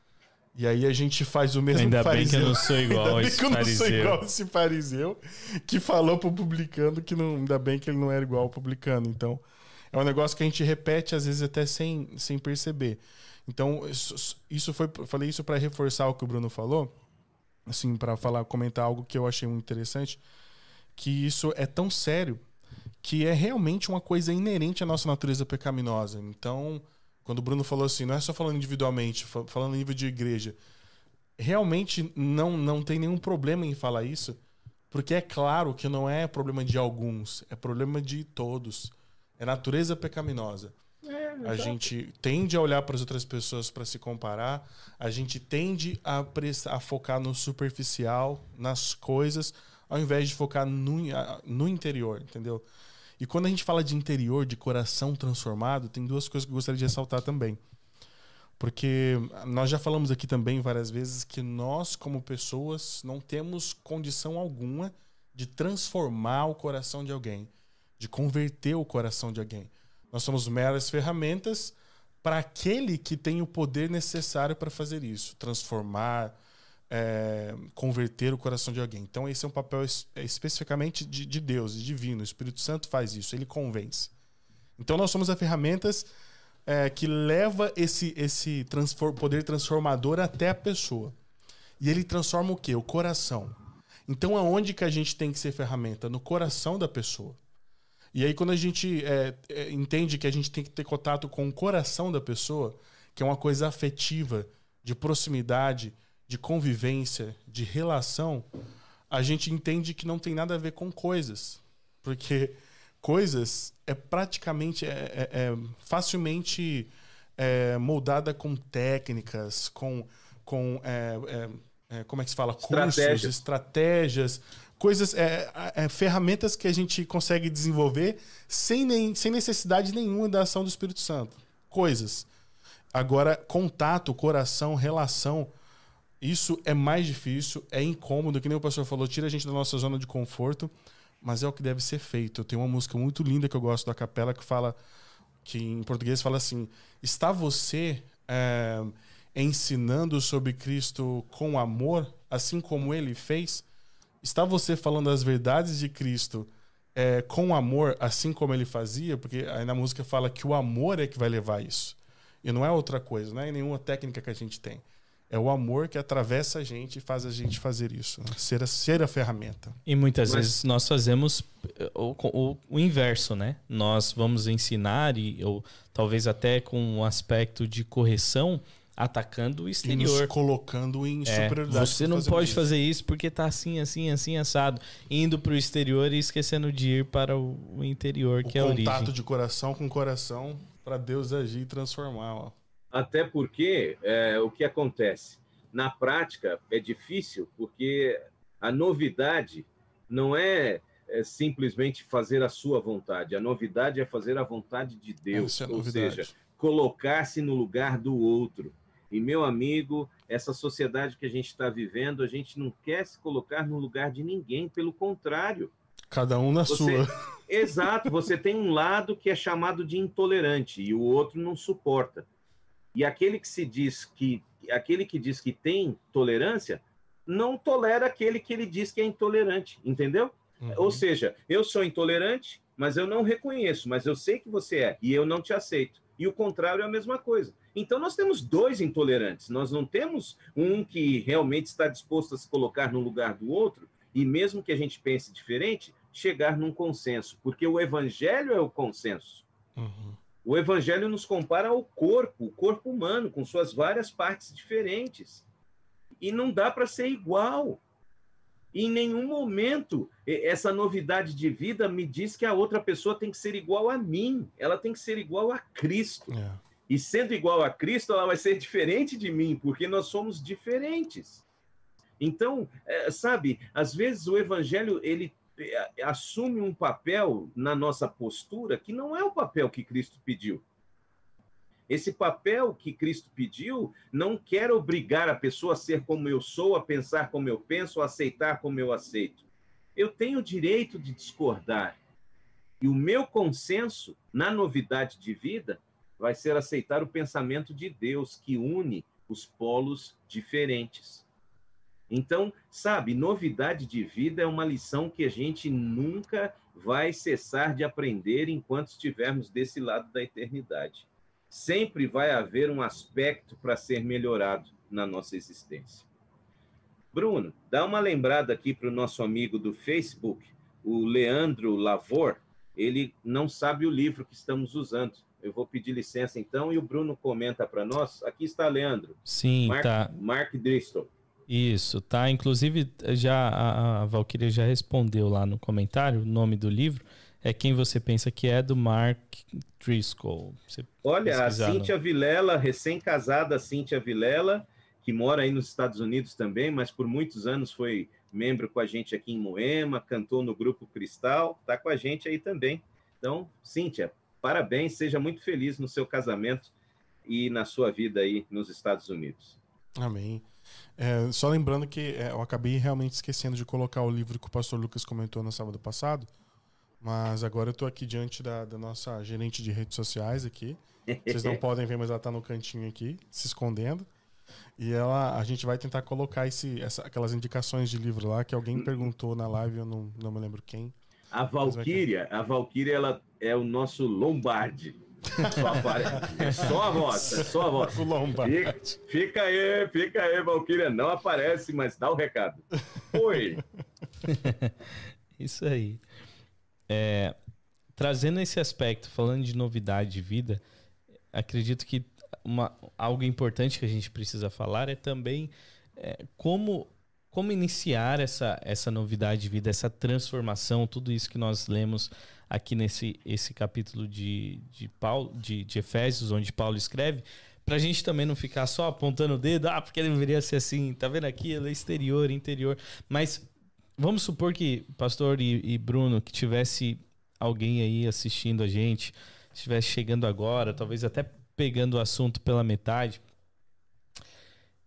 A: E aí a gente faz o mesmo
B: Ainda fariseu. bem que eu não sou igual
A: esse fariseu. Ainda bem que eu não sou igual esse fariseu que falou pro publicano que não, ainda bem que ele não era igual ao publicano. Então, é um negócio que a gente repete às vezes até sem, sem perceber. Então, isso, isso foi falei isso para reforçar o que o Bruno falou, assim, para falar, comentar algo que eu achei muito interessante, que isso é tão sério que é realmente uma coisa inerente à nossa natureza pecaminosa. Então, quando o Bruno falou assim, não é só falando individualmente, falando em nível de igreja. Realmente não, não tem nenhum problema em falar isso, porque é claro que não é problema de alguns, é problema de todos. É natureza pecaminosa. É, a gente tende a olhar para as outras pessoas para se comparar, a gente tende a, a focar no superficial, nas coisas, ao invés de focar no, no interior, entendeu? E quando a gente fala de interior, de coração transformado, tem duas coisas que eu gostaria de ressaltar também. Porque nós já falamos aqui também várias vezes que nós, como pessoas, não temos condição alguma de transformar o coração de alguém, de converter o coração de alguém. Nós somos meras ferramentas para aquele que tem o poder necessário para fazer isso transformar, é, converter o coração de alguém. Então, esse é um papel es é especificamente de, de, Deus, de divino. O Espírito Santo faz isso, ele convence. Então, nós somos as ferramentas é, que leva esse, esse poder transformador até a pessoa. E ele transforma o quê? O coração. Então, aonde que a gente tem que ser ferramenta? No coração da pessoa. E aí, quando a gente é, é entende que a gente tem que ter contato com o coração da pessoa, que é uma coisa afetiva, de proximidade, de convivência, de relação, a gente entende que não tem nada a ver com coisas. Porque coisas é praticamente, é, é, é facilmente é, moldada com técnicas, com, com é, é, como é que se fala? Estratégia. Cursos, estratégias, coisas, ferramentas que a gente consegue desenvolver sem, nem, sem necessidade nenhuma da ação do Espírito Santo. Coisas. Agora, contato, coração, relação, isso é mais difícil, é incômodo, que nem o pastor falou, tira a gente da nossa zona de conforto, mas é o que deve ser feito. Eu tenho uma música muito linda que eu gosto da capela que fala, que em português fala assim: está você é, ensinando sobre Cristo com amor, assim como ele fez? Está você falando as verdades de Cristo é, com amor, assim como ele fazia? Porque aí na música fala que o amor é que vai levar isso. E não é outra coisa, não é nenhuma técnica que a gente tem. É o amor que atravessa a gente e faz a gente fazer isso. Né? Ser, a, ser a ferramenta.
B: E muitas Mas... vezes nós fazemos eh, o, o, o, inverso, né? Nós vamos ensinar, e, ou talvez até com um aspecto de correção, atacando o exterior. E nos
A: colocando em é, superioridade.
B: Você não pode isso. fazer isso porque tá assim, assim, assim, assado. Indo para o exterior e esquecendo de ir para o, o interior, o que é a origem.
A: contato de coração com coração para Deus agir e transformar. Ó.
C: Até porque é, o que acontece? Na prática é difícil, porque a novidade não é, é, simplesmente fazer a sua vontade, a novidade é fazer a vontade de Deus, é ou seja, colocar-se no lugar do outro. E, meu amigo, essa sociedade que a gente está vivendo, a gente não quer se colocar no lugar de ninguém, pelo contrário.
A: Cada um na você... sua.
C: Exato, você tem um lado que é chamado de intolerante e o outro não suporta. E aquele que se diz que aquele que diz que tem tolerância não tolera aquele que ele diz que é intolerante, entendeu? Uhum. Ou seja, eu sou intolerante, mas eu não reconheço, mas eu sei que você é e eu não te aceito. E o contrário é a mesma coisa. Então nós temos dois intolerantes. Nós não temos um que realmente está disposto a se colocar no lugar do outro e mesmo que a gente pense diferente, chegar num consenso, porque o evangelho é o consenso. Uhum. O evangelho nos compara ao corpo, o corpo humano, com suas várias partes diferentes. E não dá para ser igual. E em nenhum momento essa novidade de vida me diz que a outra pessoa tem que ser igual a mim, ela tem que ser igual a Cristo. É. E sendo igual a Cristo, ela vai ser diferente de mim, porque nós somos diferentes. Então, é, sabe, às vezes o evangelho ele assume um papel na nossa postura que não é o papel que Cristo pediu. Esse papel que Cristo pediu não quer obrigar a pessoa a ser como eu sou, a pensar como eu penso, a aceitar como eu aceito. Eu tenho o direito de discordar. E o meu consenso na novidade de vida vai ser aceitar o pensamento de Deus que une os polos diferentes. Então, sabe, novidade de vida é uma lição que a gente nunca vai cessar de aprender enquanto estivermos desse lado da eternidade sempre vai haver um aspecto para ser melhorado na nossa existência. Bruno, dá uma lembrada aqui para o nosso amigo do Facebook, o Leandro Lavor. Ele não sabe o livro que estamos usando. Eu vou pedir licença então e o Bruno comenta para nós. Aqui está Leandro.
B: Sim,
C: Mark,
B: tá.
C: Mark Driscoll.
B: Isso, tá. Inclusive, já a, a Valkyria já respondeu lá no comentário o nome do livro é quem você pensa que é do Mark Driscoll. Você
C: Olha, a Cíntia no... Vilela, recém-casada Cíntia Vilela, que mora aí nos Estados Unidos também, mas por muitos anos foi membro com a gente aqui em Moema, cantou no Grupo Cristal, está com a gente aí também. Então, Cíntia, parabéns, seja muito feliz no seu casamento e na sua vida aí nos Estados Unidos.
A: Amém. É, só lembrando que é, eu acabei realmente esquecendo de colocar o livro que o pastor Lucas comentou no sábado passado, mas agora eu estou aqui diante da, da, nossa gerente de redes sociais aqui. Vocês não podem ver, mas ela está no cantinho aqui, se escondendo. E ela, a gente vai tentar colocar esse, essa, aquelas indicações de livro lá que alguém perguntou na live, eu não, não me lembro quem.
C: A Valkyria, a Valkyria ela é o nosso Lombardi. Só é só a voz, é só a voz. Lombardi. Fica, fica aí, fica aí, Valkyria. Não aparece, mas dá o recado. Oi.
B: Isso aí. É, trazendo esse aspecto, falando de novidade de vida, acredito que uma, algo importante que a gente precisa falar é também é, como, como iniciar essa, essa novidade de vida, essa transformação, tudo isso que nós lemos aqui nesse esse capítulo de, de, Paulo, de, de Efésios, onde Paulo escreve, para a gente também não ficar só apontando o dedo, ah, porque ele deveria ser assim, tá vendo aqui, ele é exterior, interior, mas Vamos supor que, pastor e, e Bruno, que tivesse alguém aí assistindo a gente, estivesse chegando agora, talvez até pegando o assunto pela metade.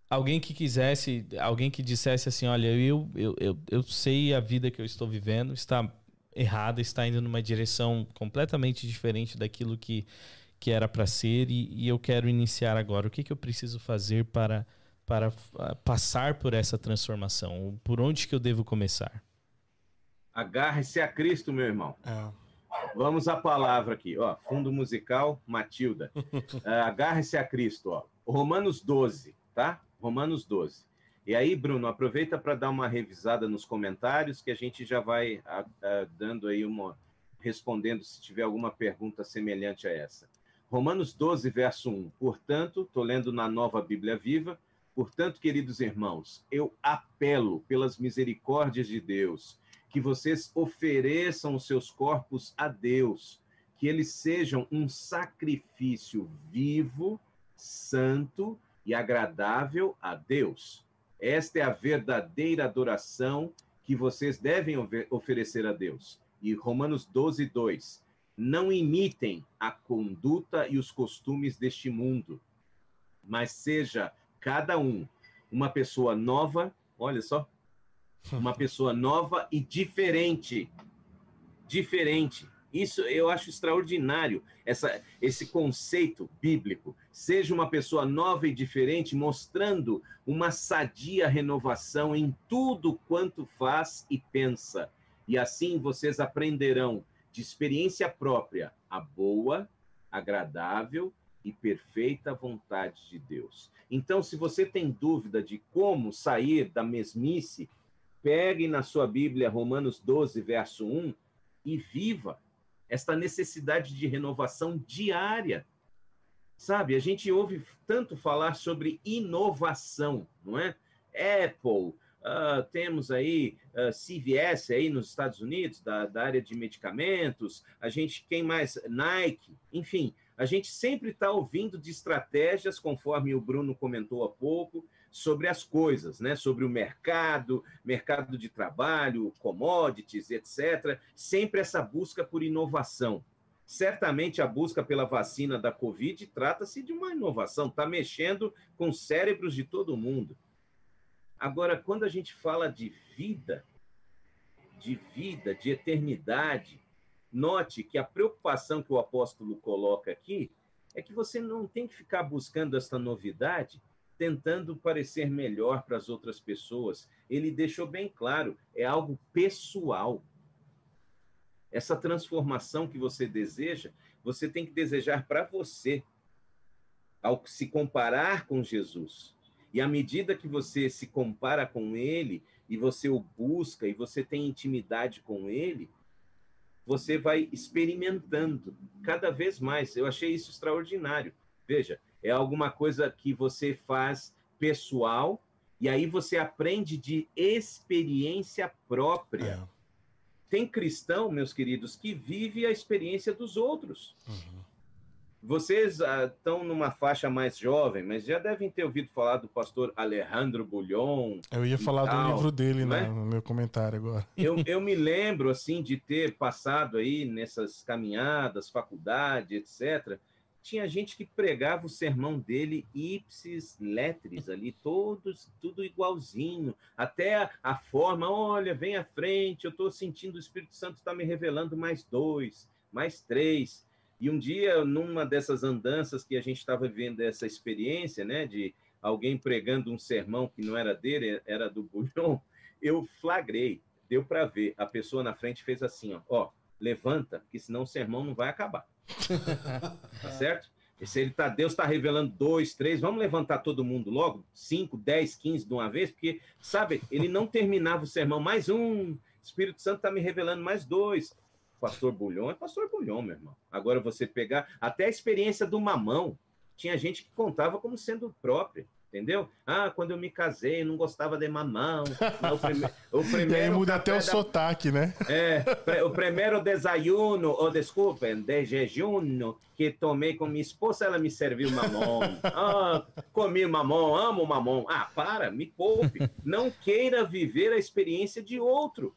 B: Alguém que quisesse, alguém que dissesse assim: olha, eu, eu, eu, eu sei a vida que eu estou vivendo está errada, está indo numa direção completamente diferente daquilo que, que era para ser e, e, eu quero iniciar agora. O que, que eu preciso fazer para para ah, passar por essa transformação? Por onde que eu devo começar?
C: Agarre-se a Cristo, meu irmão. É. Vamos à palavra aqui, ó. Fundo musical, Matilda. uh, Agarre-se a Cristo, ó. Romanos 12, tá? Romanos 12. E aí, Bruno, aproveita para dar uma revisada nos comentários que a gente já vai uh, uh, dando aí uma respondendo se tiver alguma pergunta semelhante a essa. Romanos 12, verso 1. Portanto, estou lendo na Nova Bíblia Viva, Portanto, queridos irmãos, eu apelo pelas misericórdias de Deus que vocês ofereçam os seus corpos a Deus, que eles sejam um sacrifício vivo, santo e agradável a Deus. Esta é a verdadeira adoração que vocês devem oferecer a Deus. E Romanos 12, 2. Não imitem a conduta e os costumes deste mundo, mas seja cada um uma pessoa nova, olha só, uma pessoa nova e diferente. Diferente. Isso eu acho extraordinário, essa, esse conceito bíblico. Seja uma pessoa nova e diferente, mostrando uma sadia renovação em tudo quanto faz e pensa. E assim vocês aprenderão de experiência própria a boa, agradável e perfeita vontade de Deus. Então, se você tem dúvida de como sair da mesmice, pegue na sua Bíblia Romanos 12, verso 1 e viva esta necessidade de renovação diária. Sabe, a gente ouve tanto falar sobre inovação, não é? Apple, uh, temos aí uh, ah, CVS aí nos Estados Unidos, da, da área de medicamentos, a gente, quem mais? Nike, enfim, a gente sempre está ouvindo de estratégias, conforme o Bruno comentou há pouco, sobre as coisas, né? sobre o mercado, mercado de trabalho, commodities, etc. Sempre essa busca por inovação. Certamente a busca pela vacina da Covid trata-se de uma inovação, está mexendo com os cérebros de todo mundo. Agora, quando a gente fala de vida, de vida, de eternidade, note que a preocupação que o apóstolo coloca aqui é que você não tem que ficar buscando essa novidade tentando parecer melhor para as outras pessoas. Ele deixou bem claro, é algo pessoal. Essa transformação que você deseja, você tem que desejar para você, ao se comparar com Jesus. E à medida que você se compara com ele, e você o busca, e você tem intimidade com ele, você vai experimentando cada vez mais. Eu achei isso extraordinário. Veja, é alguma coisa que você faz pessoal e aí você aprende de experiência própria. É. Tem cristão, meus queridos, que vive a experiência dos outros. Uhum. Vocês estão ah, numa faixa mais jovem, mas já devem ter ouvido falar do pastor Alejandro Bulhon.
A: Eu ia falar tal, do livro dele né? no meu comentário agora.
C: Eu, eu me lembro assim de ter passado aí nessas caminhadas, faculdade, etc tinha gente que pregava o sermão dele ipsis letris ali, todos, tudo igualzinho, até a, a forma, olha, vem à frente, eu estou sentindo o Espírito Santo está me revelando mais dois, mais três. E um dia, numa dessas andanças que a gente estava vivendo essa experiência, né, de alguém pregando um sermão que não era dele, era do Bulhon, eu flagrei, deu para ver, a pessoa na frente fez assim, ó, ó, levanta, que senão o sermão não vai acabar tá certo? E se ele tá, Deus está revelando dois, três, vamos levantar todo mundo logo, cinco, dez, quinze de uma vez, porque, sabe, ele não terminava o sermão, mais um, Espírito Santo está me revelando mais dois. Pastor Bulhão é pastor Bulhão, meu irmão. Agora você pegar até a experiência do mamão, tinha gente que contava como sendo própria entendeu? Ah, quando eu me casei, não gostava de mamão. O, prime... o primeiro.
A: E aí muda até o da... sotaque, né?
C: É, o primeiro desayuno, ou desculpem, de jejum que tomei com minha esposa, ela me serviu mamão. Ah, comi mamão, amo mamão. Ah, para, me poupe. Não queira viver a experiência de outro.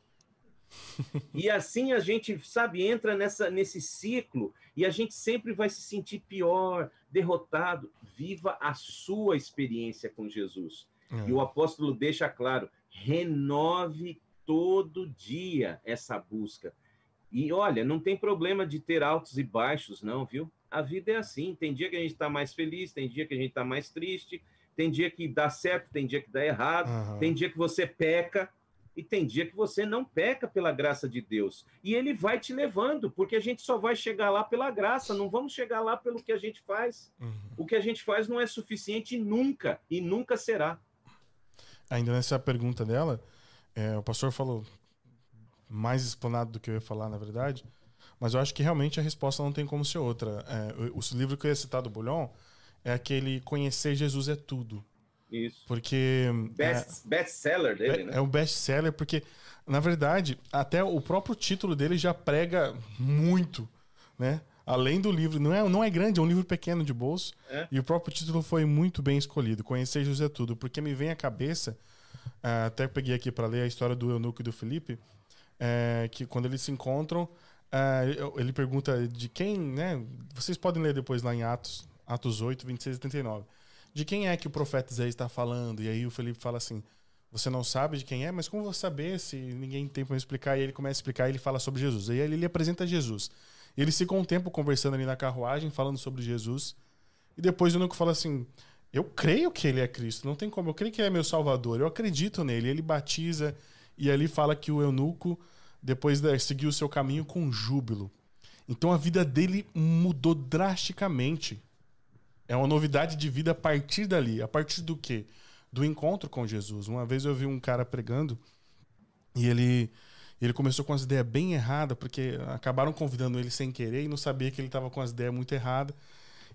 C: E assim a gente, sabe, entra nessa, nesse ciclo e a gente sempre vai se sentir pior, derrotado. Viva a sua experiência com Jesus. É. E o apóstolo deixa claro: renove todo dia essa busca. E olha, não tem problema de ter altos e baixos, não, viu? A vida é assim. Tem dia que a gente está mais feliz, tem dia que a gente está mais triste, tem dia que dá certo, tem dia que dá errado, uhum. tem dia que você peca, e tem dia que você não peca pela graça de Deus. E ele vai te levando, porque a gente só vai chegar lá pela graça, não vamos chegar lá pelo que a gente faz. Uhum. O que a gente faz não é suficiente nunca, e nunca será.
A: Ainda nessa pergunta dela, é, o pastor falou mais explanado do que eu ia falar, na verdade, mas eu acho que realmente a resposta não tem como ser outra. É, o, o livro que eu ia citar do Bulhon é aquele Conhecer Jesus é Tudo.
C: Isso.
A: Porque.
C: Best, é, best seller dele,
A: é,
C: né?
A: É o best seller, porque, na verdade, até o próprio título dele já prega muito, né? Além do livro, não é, não é grande, é um livro pequeno de bolso. É? E o próprio título foi muito bem escolhido. Conhecer José Tudo, porque me vem à cabeça, uh, até peguei aqui para ler a história do Eunuco e do Felipe, uh, que quando eles se encontram, uh, ele pergunta de quem, né? Vocês podem ler depois lá em Atos, Atos 8, 26 e 39 de quem é que o profeta Isaías está falando? E aí o Felipe fala assim: você não sabe de quem é, mas como vou saber se ninguém tem para explicar? E ele começa a explicar e ele fala sobre Jesus. E aí ele, ele apresenta Jesus. Ele ficam um tempo conversando ali na carruagem, falando sobre Jesus. E depois o Nuco fala assim: Eu creio que ele é Cristo, não tem como. Eu creio que ele é meu Salvador, eu acredito nele. Ele batiza e ali fala que o eunuco, depois de, seguiu o seu caminho com júbilo. Então a vida dele mudou drasticamente. É uma novidade de vida a partir dali. A partir do quê? Do encontro com Jesus. Uma vez eu vi um cara pregando E ele, ele começou com as ideias bem erradas, porque acabaram convidando ele sem querer e não sabia que ele estava com as ideias muito erradas.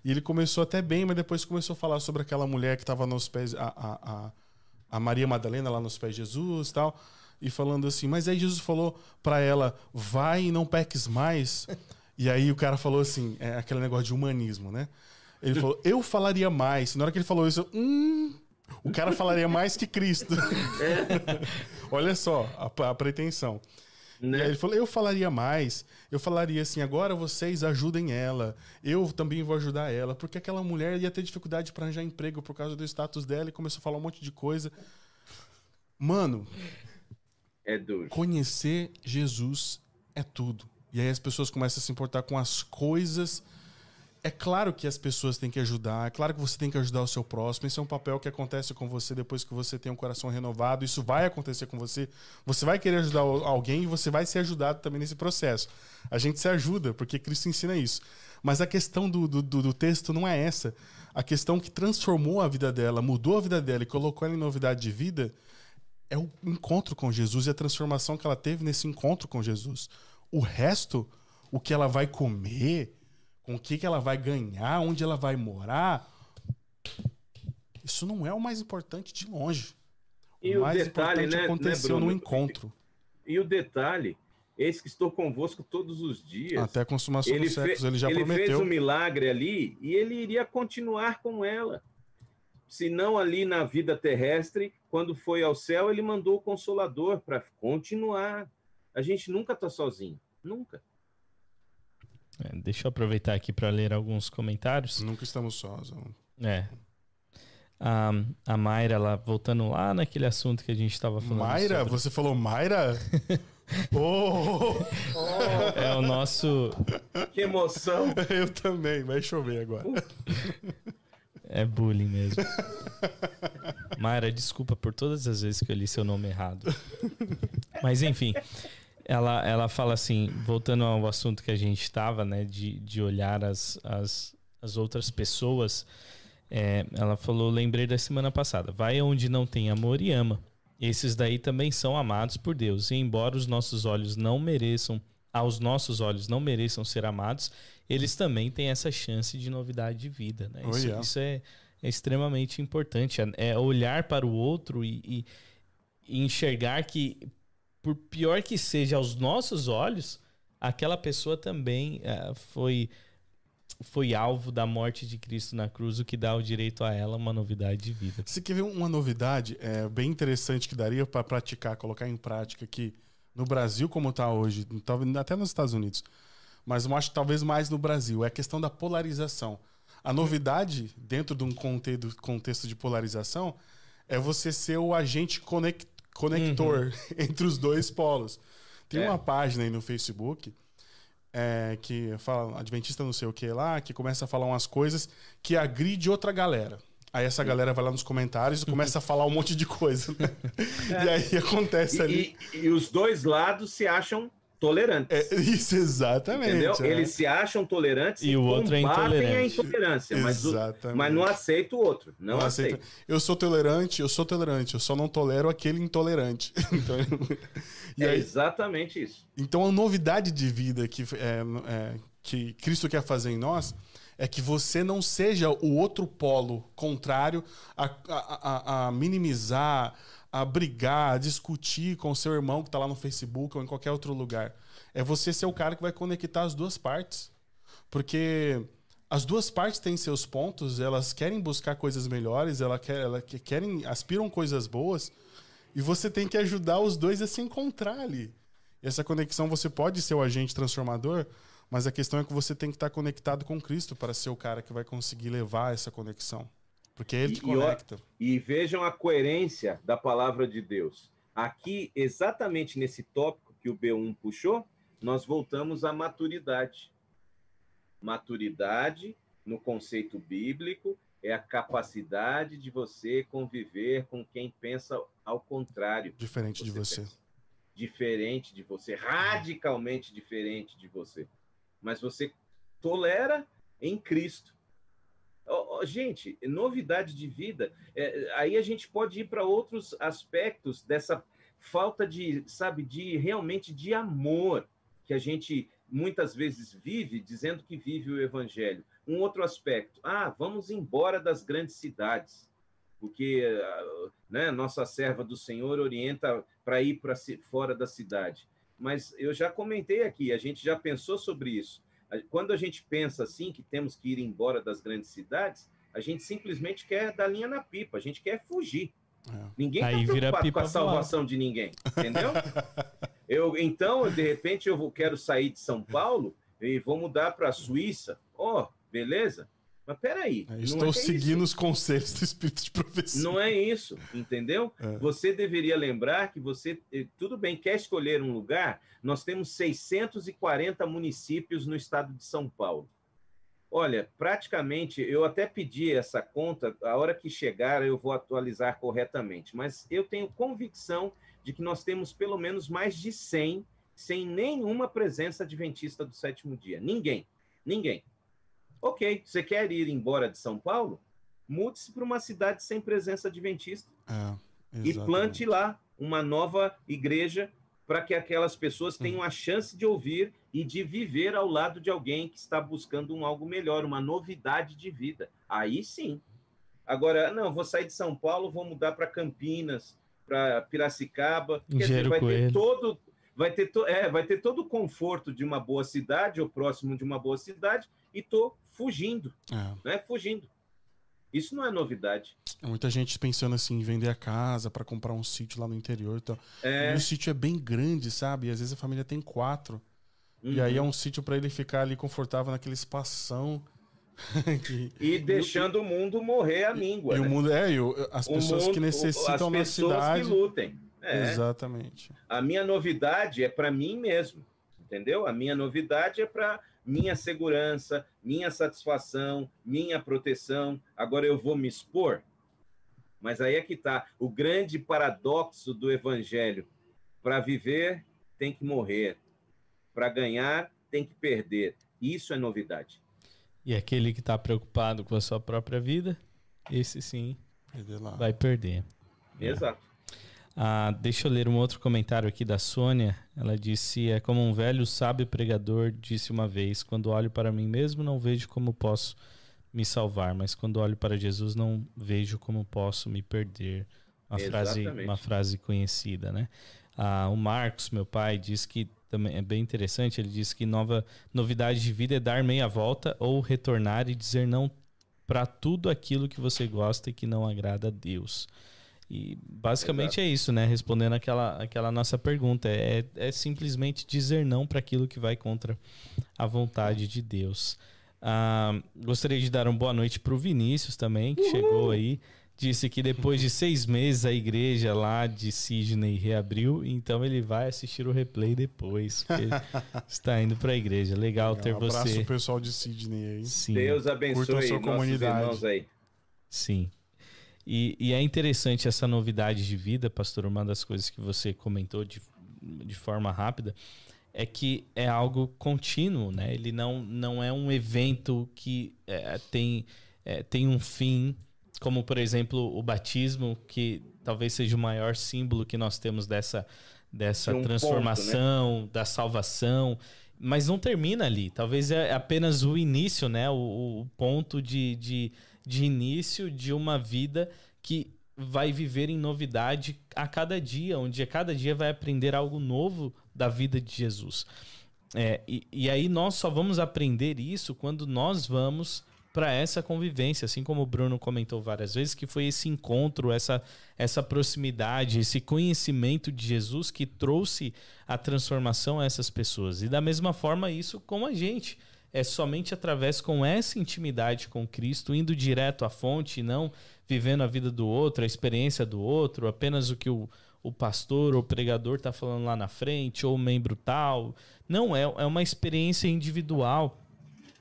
A: E ele começou até bem, mas depois começou a falar sobre aquela mulher que estava nos pés, a, a, a, Maria Madalena lá nos pés de Jesus tal. E falando assim, mas aí Jesus falou para ela, vai e não peques mais. E aí o cara falou assim, é aquele negócio de humanismo, né? Ele falou, eu falaria mais. Na hora que ele falou isso, eu, hum, o cara falaria mais que Cristo. É. Olha só a, a pretensão. Né? ele falou: eu falaria mais. Eu falaria assim: agora vocês ajudem ela. Eu também vou ajudar ela. Porque aquela mulher ia ter dificuldade para arranjar emprego por causa do status dela e começou a falar um monte de coisa. Mano.
C: É duro.
A: Conhecer Jesus é tudo. E aí as pessoas começam a se importar com as coisas é claro que as pessoas têm que ajudar, é claro que você tem que ajudar o seu próximo. Esse é um papel que acontece com você depois que você tem um coração renovado. Isso vai acontecer com você. Você vai querer ajudar alguém e você vai ser ajudado também nesse processo. A gente se ajuda, porque Cristo ensina isso. Mas a questão do, do, do texto não é essa. A questão que transformou a vida dela, mudou a vida dela e colocou ela em novidade de vida é o encontro com Jesus e a transformação que ela teve nesse encontro com Jesus. O resto, o que ela vai comer com o que, que ela vai ganhar, onde ela vai morar, isso não é o mais importante de longe.
C: E o, o mais detalhe, importante
A: né, aconteceu né, no encontro.
C: E o detalhe, esse que estou convosco todos os dias.
A: Até a consumação ele dos séculos, ele já ele prometeu. Ele
C: fez um milagre ali e ele iria continuar com ela. Se não ali na vida terrestre, quando foi ao céu, ele mandou o Consolador para continuar. A gente nunca está sozinho, nunca.
B: É, deixa eu aproveitar aqui para ler alguns comentários.
A: Nunca estamos sós.
B: É. A, a Mayra, lá, voltando lá naquele assunto que a gente estava falando.
A: Mayra? Sobre... Você falou Mayra? oh!
B: oh! É o nosso.
C: Que emoção!
A: Eu também, vai chover agora.
B: É bullying mesmo. Mayra, desculpa por todas as vezes que eu li seu nome errado. Mas enfim ela, ela fala assim, voltando ao assunto que a gente estava, né, de, de olhar as, as, as outras pessoas, é, ela falou, lembrei da semana passada, vai onde não tem amor e ama. Esses daí também são amados por Deus. E embora os nossos olhos não mereçam, aos nossos olhos não mereçam ser amados, eles também têm essa chance de novidade de vida. Né? Isso, oh, yeah. isso é, é, extremamente importante. É, é olhar para o outro e, e enxergar que por pior que seja aos nossos olhos, aquela pessoa também uh, foi foi alvo da morte de Cristo na cruz, o que dá o direito a ela uma novidade de vida.
A: Você quer ver uma novidade é, bem interessante que daria para praticar, colocar em prática aqui no Brasil como está hoje, até nos Estados Unidos, mas eu acho talvez mais no Brasil, é a questão da polarização. A novidade dentro de um contexto de polarização é você ser o agente conectado conector uhum. entre os dois polos. Tem é. uma página aí no Facebook é, que fala Adventista não sei o que lá, que começa a falar umas coisas que agride outra galera. Aí essa galera vai lá nos comentários e começa a falar um monte de coisa. Né? É. E aí acontece
C: e,
A: ali.
C: E, e, os dois lados se acham tolerantes.
A: É, isso, exatamente. Entendeu?
C: É. Eles se acham tolerantes
B: e, e o outro é intolerante. a
C: intolerância, mas, o, mas não aceita o outro. Não, não aceita.
A: Eu sou tolerante, eu sou tolerante, eu só não tolero aquele intolerante. então,
C: é aí, exatamente isso.
A: Então a novidade de vida que, é, é, que Cristo quer fazer em nós é que você não seja o outro polo contrário a, a, a, a minimizar, a brigar, a discutir com o seu irmão que está lá no Facebook ou em qualquer outro lugar. É você ser o cara que vai conectar as duas partes. Porque as duas partes têm seus pontos, elas querem buscar coisas melhores, elas, elas querem, aspiram coisas boas, e você tem que ajudar os dois a se encontrar ali. E essa conexão você pode ser o agente transformador, mas a questão é que você tem que estar conectado com Cristo para ser o cara que vai conseguir levar essa conexão. Porque ele te conecta.
C: E, e vejam a coerência da palavra de Deus. Aqui, exatamente nesse tópico que o B1 puxou, nós voltamos à maturidade. Maturidade, no conceito bíblico, é a capacidade de você conviver com quem pensa ao contrário.
A: Diferente de você.
C: Pensa. Diferente de você, radicalmente diferente de você. Mas você tolera em Cristo. Oh, oh, gente, novidade de vida. É, aí a gente pode ir para outros aspectos dessa, falta de, sabe, de realmente de amor que a gente muitas vezes vive dizendo que vive o evangelho. Um outro aspecto, ah, vamos embora das grandes cidades, porque né, nossa serva do Senhor orienta para ir para fora da cidade. Mas eu já comentei aqui, a gente já pensou sobre isso. Quando a gente pensa assim, que temos que ir embora das grandes cidades, a gente simplesmente quer dar linha na pipa, a gente quer fugir. É. Ninguém está preocupado com a salvação de ninguém, entendeu? eu, então, de repente, eu quero sair de São Paulo e vou mudar para a Suíça. Ó, oh, beleza? Mas peraí.
A: É, estou é seguindo os conselhos do Espírito de Profecia.
C: Não é isso, entendeu? É. Você deveria lembrar que você, eh, tudo bem, quer escolher um lugar? Nós temos 640 municípios no estado de São Paulo. Olha, praticamente, eu até pedi essa conta, a hora que chegar eu vou atualizar corretamente, mas eu tenho convicção de que nós temos pelo menos mais de 100 sem nenhuma presença adventista do sétimo dia. Ninguém, ninguém. Ok, você quer ir embora de São Paulo? Mude-se para uma cidade sem presença adventista é, e plante lá uma nova igreja para que aquelas pessoas tenham a chance de ouvir e de viver ao lado de alguém que está buscando um algo melhor, uma novidade de vida. Aí sim. Agora, não, vou sair de São Paulo, vou mudar para Campinas, para Piracicaba, quer dizer, vai ter todo vai ter, to, é, vai ter todo o conforto de uma boa cidade ou próximo de uma boa cidade e tô fugindo, é. né? Fugindo. Isso não é novidade.
A: É muita gente pensando assim em vender a casa para comprar um sítio lá no interior. Então. É... E o sítio é bem grande, sabe? E às vezes a família tem quatro. Uhum. E aí é uhum. um sítio para ele ficar ali confortável naquele espação.
C: que... E deixando e, o mundo morrer a míngua.
A: E, né? o mundo é, e o, as pessoas mundo, que necessitam na cidade.
C: que lutem.
A: É. Exatamente.
C: A minha novidade é para mim mesmo, entendeu? A minha novidade é para minha segurança, minha satisfação, minha proteção. Agora eu vou me expor. Mas aí é que está o grande paradoxo do evangelho. Para viver, tem que morrer. Para ganhar, tem que perder. Isso é novidade.
B: E aquele que está preocupado com a sua própria vida, esse sim vai perder.
C: Exato.
B: Ah, deixa eu ler um outro comentário aqui da Sônia. Ela disse: É como um velho sábio pregador disse uma vez: Quando olho para mim mesmo, não vejo como posso me salvar, mas quando olho para Jesus, não vejo como posso me perder. Uma, frase, uma frase conhecida, né? Ah, o Marcos, meu pai, diz que também é bem interessante. Ele diz que nova novidade de vida é dar meia volta ou retornar e dizer não para tudo aquilo que você gosta e que não agrada a Deus. E basicamente Exato. é isso, né? Respondendo aquela, aquela nossa pergunta. É, é simplesmente dizer não para aquilo que vai contra a vontade de Deus. Ah, gostaria de dar uma boa noite para o Vinícius também, que Uhul. chegou aí disse que depois de seis meses a igreja lá de Sydney reabriu, então ele vai assistir o replay depois, está indo para a igreja. Legal ter um abraço você.
A: Abraço pessoal de Sydney aí.
C: Sim. Deus abençoe a sua comunidade. aí.
B: Sim. E, e, é interessante essa novidade de vida, pastor. Uma das coisas que você comentou de, de forma rápida é que é algo contínuo, né? Ele não, não é um evento que é, tem, é, tem um fim como por exemplo o batismo, que talvez seja o maior símbolo que nós temos dessa, dessa um transformação, ponto, né? da salvação. Mas não termina ali. Talvez é apenas o início, né? O, o ponto de, de, de início de uma vida que vai viver em novidade a cada dia, onde a cada dia vai aprender algo novo da vida de Jesus. É, e, e aí nós só vamos aprender isso quando nós vamos para essa convivência, assim como o Bruno comentou várias vezes, que foi esse encontro, essa, essa proximidade, esse conhecimento de Jesus que trouxe a transformação a essas pessoas. E da mesma forma, isso com a gente. É somente através com essa intimidade com Cristo, indo direto à fonte, não vivendo a vida do outro, a experiência do outro, apenas o que o, o pastor ou pregador está falando lá na frente, ou o membro tal. Não, é, é uma experiência individual,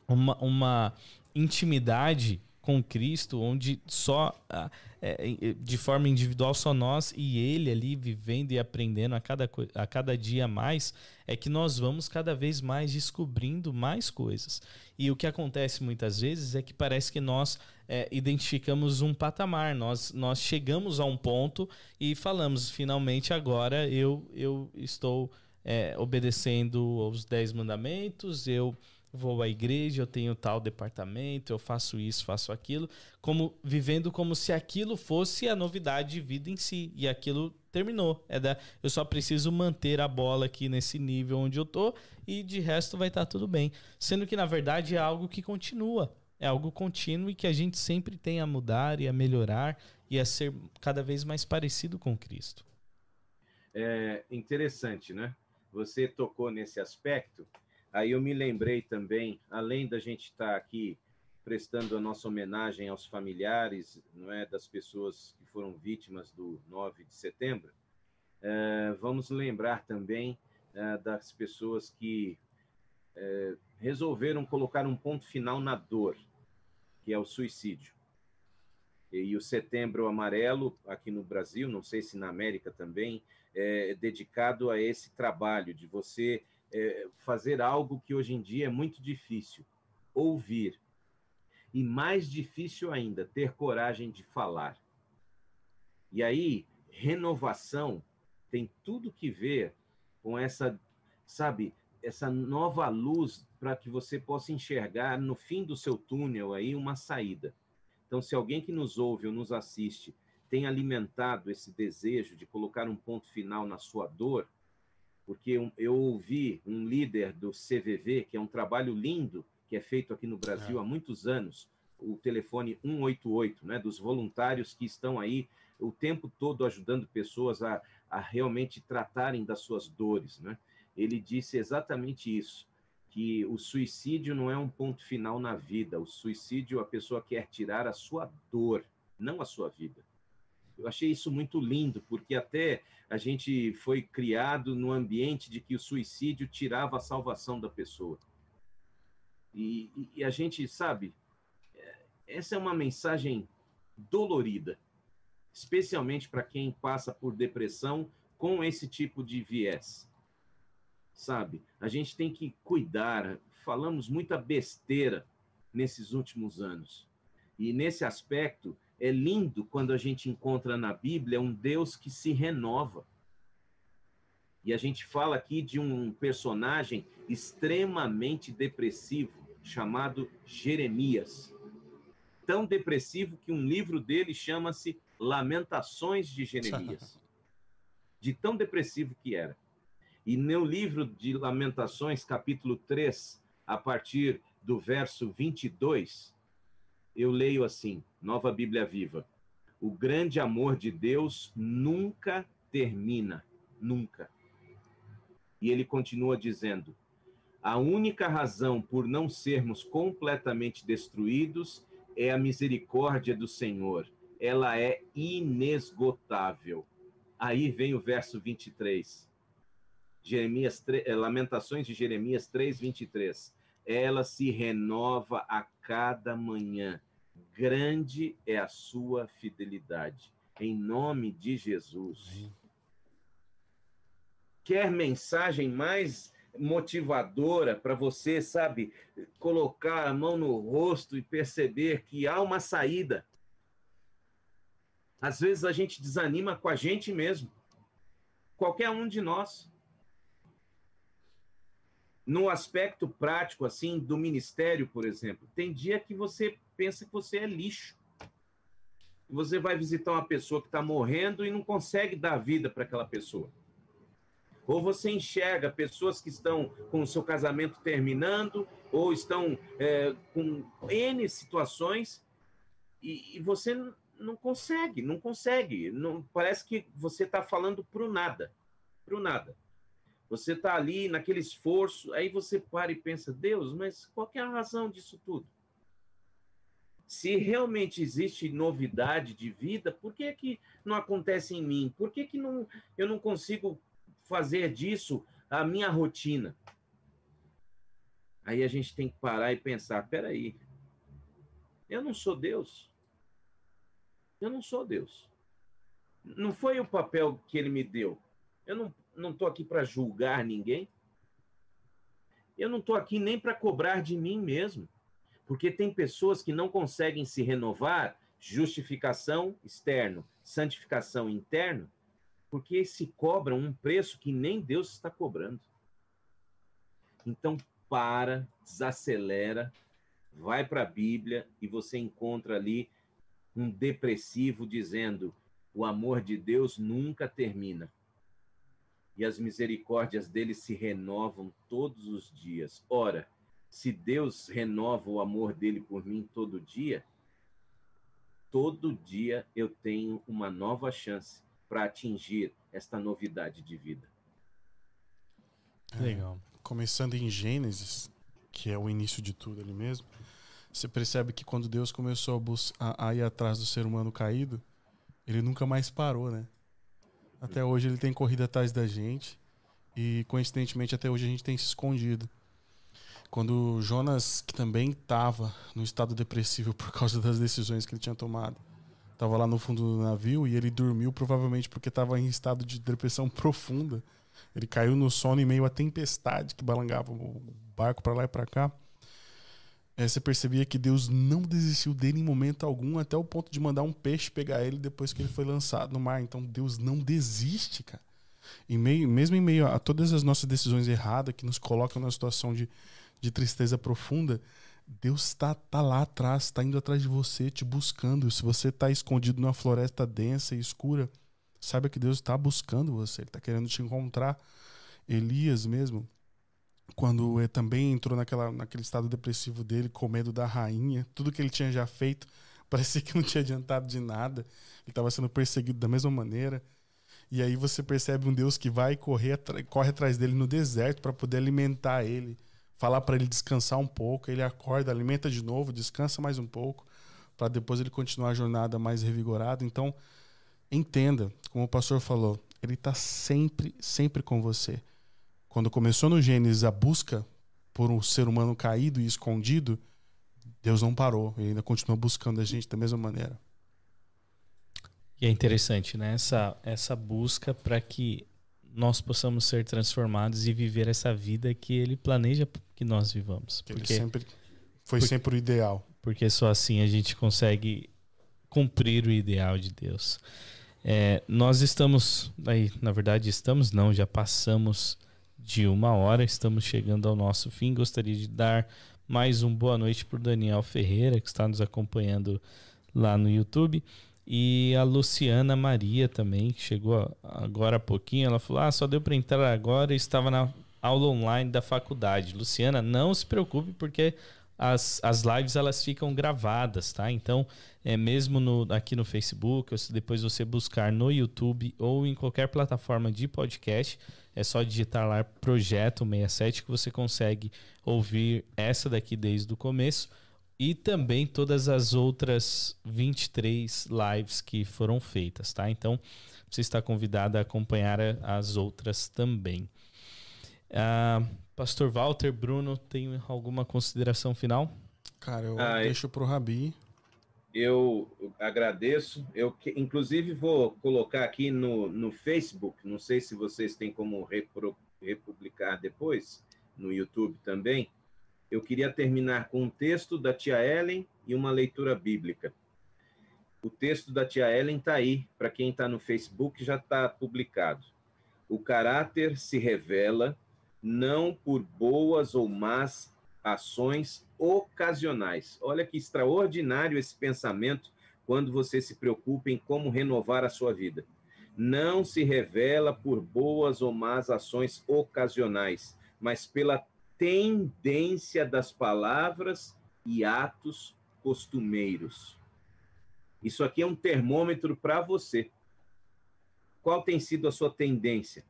B: uma, uma intimidade com Cristo, onde só ah, é, de forma individual só nós e Ele ali vivendo e aprendendo a cada, a cada dia mais, é que nós vamos cada vez mais descobrindo mais coisas. E o que acontece muitas vezes é que parece que nós é, identificamos um patamar, nós, nós chegamos a um ponto e falamos, finalmente agora eu, eu estou é, obedecendo aos dez mandamentos, eu vou à igreja, eu tenho tal departamento, eu faço isso, faço aquilo, como vivendo como se aquilo fosse a novidade de vida em si e aquilo terminou. É da, eu só preciso manter a bola aqui nesse nível onde eu tô e de resto vai estar tá tudo bem, sendo que na verdade é algo que continua, é algo contínuo e que a gente sempre tem a mudar e a melhorar e a ser cada vez mais parecido com Cristo.
C: É interessante, né? Você tocou nesse aspecto Aí eu me lembrei também, além da gente estar aqui prestando a nossa homenagem aos familiares, não é, das pessoas que foram vítimas do 9 de setembro, é, vamos lembrar também é, das pessoas que é, resolveram colocar um ponto final na dor, que é o suicídio. E, o Setembro Amarelo aqui no Brasil, não sei se na América também, é dedicado a esse trabalho de você é, fazer algo que hoje em dia é muito difícil: ouvir. E mais difícil ainda, ter coragem de falar. E aí, renovação tem tudo que ver com essa, sabe, essa nova luz para que você possa enxergar no fim do seu túnel aí uma saída. Então, se alguém que nos ouve ou nos assiste tem alimentado esse desejo de colocar um ponto final na sua dor, porque eu ouvi um líder do CVV, que é um trabalho lindo, que é feito aqui no Brasil é. há muitos anos, o telefone 188, né, dos voluntários que estão aí o tempo todo ajudando pessoas a, a realmente tratarem das suas dores. Né? Ele disse exatamente isso, que o suicídio não é um ponto final na vida, o suicídio a pessoa quer tirar a sua dor, não a sua vida. Eu achei isso muito lindo, porque até a gente foi criado no ambiente de que o suicídio tirava a salvação da pessoa. E, e, a gente sabe, é, essa é uma mensagem dolorida, especialmente para quem passa por depressão com esse tipo de viés. Sabe? A gente tem que cuidar. Falamos muita besteira nesses últimos anos. E nesse aspecto, é lindo quando a gente encontra na Bíblia um Deus que se renova. E a gente fala aqui de um personagem extremamente depressivo, chamado Jeremias. Tão depressivo que um livro dele chama-se Lamentações de Jeremias. De tão depressivo que era. E no livro de Lamentações, capítulo 3, a partir do verso 22, eu leio assim, Nova Bíblia Viva. O grande amor de Deus nunca termina, nunca. E ele continua dizendo: a única razão por não sermos completamente destruídos é a misericórdia do Senhor. Ela é inesgotável. Aí vem o verso 23. Jeremias, eh, Lamentações de Jeremias 3, 23. Ela se renova a cada manhã grande é a sua fidelidade. Em nome de Jesus. Quer mensagem mais motivadora para você, sabe, colocar a mão no rosto e perceber que há uma saída. Às vezes a gente desanima com a gente mesmo. Qualquer um de nós. No aspecto prático, assim, do ministério, por exemplo, tem dia que você pensa que você é lixo. Você vai visitar uma pessoa que está morrendo e não consegue dar vida para aquela pessoa. Ou você enxerga pessoas que estão com o seu casamento terminando, ou estão é, com N situações, e, e você não consegue, não consegue. Não, parece que você está falando para nada. Para nada. Você está ali naquele esforço, aí você para e pensa, Deus, mas qual é a razão disso tudo? Se realmente existe novidade de vida, por que, que não acontece em mim? Por que, que não, eu não consigo fazer disso a minha rotina? Aí a gente tem que parar e pensar: peraí, Eu não sou Deus. Eu não sou Deus. Não foi o papel que ele me deu. Eu não não estou aqui para julgar ninguém. Eu não estou aqui nem para cobrar de mim mesmo. Porque tem pessoas que não conseguem se renovar, justificação externo, santificação interno, porque se cobram um preço que nem Deus está cobrando. Então, para, desacelera, vai para a Bíblia e você encontra ali um depressivo dizendo: o amor de Deus nunca termina. E as misericórdias dele se renovam todos os dias. Ora, se Deus renova o amor dele por mim todo dia, todo dia eu tenho uma nova chance para atingir esta novidade de vida.
A: Legal. Começando em Gênesis, que é o início de tudo ali mesmo, você percebe que quando Deus começou a, a, ir atrás do ser humano caído, ele nunca mais parou, né? Até hoje ele tem corrido atrás da gente e coincidentemente até hoje a gente tem se escondido. Quando Jonas, que também estava no estado depressivo por causa das decisões que ele tinha tomado, estava lá no fundo do navio e ele dormiu provavelmente porque estava em estado de depressão profunda. Ele caiu no sono em meio à tempestade que balangava o barco para lá e para cá. É, você percebia que Deus não desistiu dele em momento algum, até o ponto de mandar um peixe pegar ele depois que ele foi lançado no mar. Então Deus não desiste, cara. Em meio, mesmo em meio a todas as nossas decisões erradas que nos colocam numa situação de de tristeza profunda, Deus está tá lá atrás, está indo atrás de você, te buscando. Se você está escondido numa floresta densa e escura, saiba que Deus está buscando você, Ele está querendo te encontrar. Elias mesmo, quando ele também entrou naquela, naquele estado depressivo dele, com medo da rainha, tudo que ele tinha já feito, parecia que não tinha adiantado de nada. Ele estava sendo perseguido da mesma maneira. E aí você percebe um Deus que vai correr, corre atrás dele no deserto para poder alimentar ele falar para ele descansar um pouco, ele acorda, alimenta de novo, descansa mais um pouco, para depois ele continuar a jornada mais revigorado. Então, entenda, como o pastor falou, ele está sempre, sempre com você. Quando começou no Gênesis a busca por um ser humano caído e escondido, Deus não parou, ele ainda continua buscando a gente da mesma maneira.
B: E é interessante, né? Essa, essa busca para que nós possamos ser transformados e viver essa vida que ele planeja que nós vivamos.
A: Que porque, sempre foi porque, sempre o ideal.
B: Porque só assim a gente consegue cumprir o ideal de Deus. É, nós estamos aí, na verdade estamos não, já passamos de uma hora, estamos chegando ao nosso fim. Gostaria de dar mais um boa noite para o Daniel Ferreira que está nos acompanhando lá no YouTube. E a Luciana Maria também, que chegou agora há pouquinho, ela falou: Ah, só deu para entrar agora e estava na aula online da faculdade. Luciana, não se preocupe, porque as, as lives elas ficam gravadas, tá? Então, é mesmo no, aqui no Facebook, ou se depois você buscar no YouTube ou em qualquer plataforma de podcast, é só digitar lá Projeto 67 que você consegue ouvir essa daqui desde o começo e também todas as outras 23 lives que foram feitas, tá? Então, você está convidado a acompanhar as outras também. Uh, Pastor Walter, Bruno, tem alguma consideração final?
A: Cara, eu ah, deixo para o Rabi.
C: Eu agradeço. Eu, inclusive, vou colocar aqui no, no Facebook. Não sei se vocês têm como repro, republicar depois, no YouTube também eu queria terminar com um texto da tia Ellen e uma leitura bíblica. O texto da tia Ellen está aí, para quem está no Facebook já está publicado. O caráter se revela não por boas ou más ações ocasionais. Olha que extraordinário esse pensamento quando você se preocupa em como renovar a sua vida. Não se revela por boas ou más ações ocasionais, mas pela tendência das palavras e atos costumeiros. Isso aqui é um termômetro para você. Qual tem sido a sua tendência?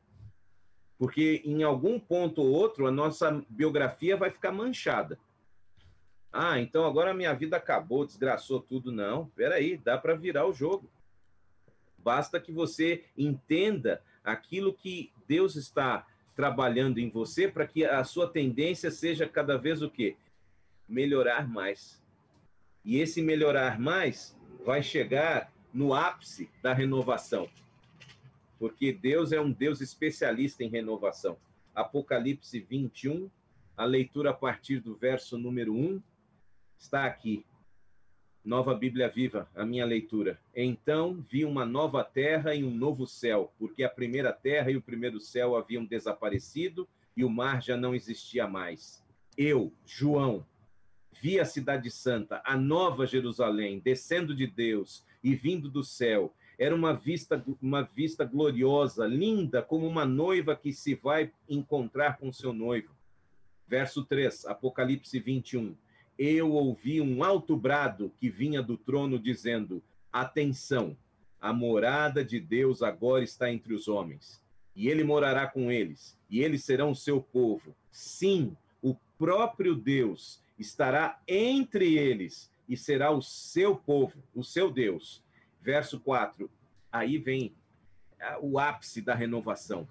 C: Porque em algum ponto ou outro a nossa biografia vai ficar manchada. Ah, então agora minha vida acabou, desgraçou tudo. Não, peraí, dá para virar o jogo. Basta que você entenda aquilo que Deus está trabalhando em você para que a sua tendência seja cada vez o quê? Melhorar mais. E esse melhorar mais vai chegar no ápice da renovação. Porque Deus é um Deus especialista em renovação. Apocalipse 21, a leitura a partir do verso número 1, está aqui. Nova Bíblia Viva, a minha leitura. Então vi uma nova terra e um novo céu, porque a primeira terra e o primeiro céu haviam desaparecido e o mar já não existia mais. Eu, João, vi a cidade santa, a nova Jerusalém, descendo de Deus e vindo do céu. Era uma vista, uma vista gloriosa, linda, como uma noiva que se vai encontrar com seu noivo. Verso 3, Apocalipse 21. Eu ouvi um alto brado que vinha do trono dizendo: Atenção, a morada de Deus agora está entre os homens, e ele morará com eles, e eles serão seu povo. Sim, o próprio Deus estará entre eles e será o seu povo, o seu Deus. Verso 4. Aí vem o ápice da renovação.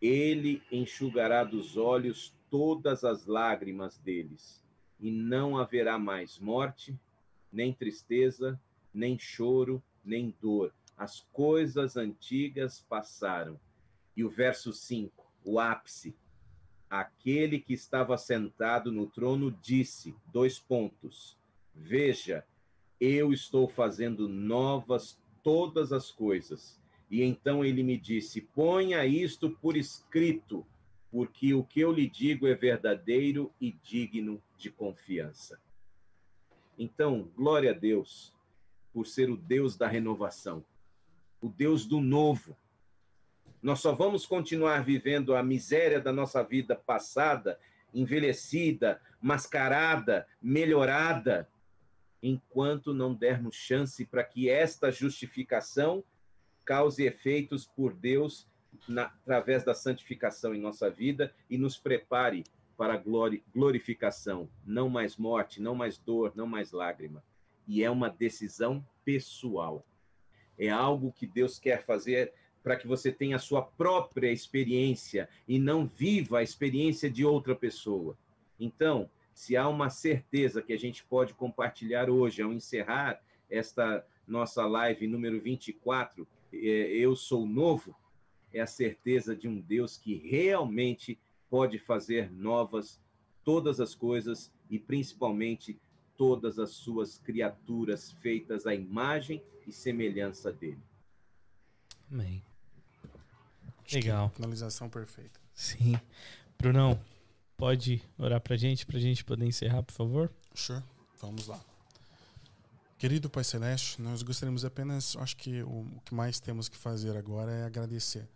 C: Ele enxugará dos olhos todas as lágrimas deles, e não haverá mais morte, nem tristeza, nem choro, nem dor. As coisas antigas passaram. E o verso 5, o ápice. Aquele que estava sentado no trono disse: dois pontos Veja, eu estou fazendo novas todas as coisas. E então ele me disse: ponha isto por escrito, porque o que eu lhe digo é verdadeiro e digno de confiança. Então, glória a Deus por ser o Deus da renovação, o Deus do novo. Nós só vamos continuar vivendo a miséria da nossa vida passada, envelhecida, mascarada, melhorada, enquanto não dermos chance para que esta justificação cause efeitos por Deus na, através da santificação em nossa vida e nos prepare para a glorificação. Não mais morte, não mais dor, não mais lágrima. E é uma decisão pessoal. É algo que Deus quer fazer para que você tenha a sua própria experiência e não viva a experiência de outra pessoa. Então, se há uma certeza que a gente pode compartilhar hoje, ao encerrar esta nossa live número 24, é, Eu Sou Novo, é a certeza de um Deus que realmente pode fazer novas todas as coisas e principalmente todas as suas criaturas feitas à imagem e semelhança dele.
B: Amém. Legal.
A: Finalização perfeita.
B: Sim. Brunão, pode orar para a gente, para a gente poder encerrar, por favor?
A: Sure, vamos lá. Querido Pai Celeste, nós gostaríamos apenas, acho que o, o que mais temos que fazer agora é agradecer,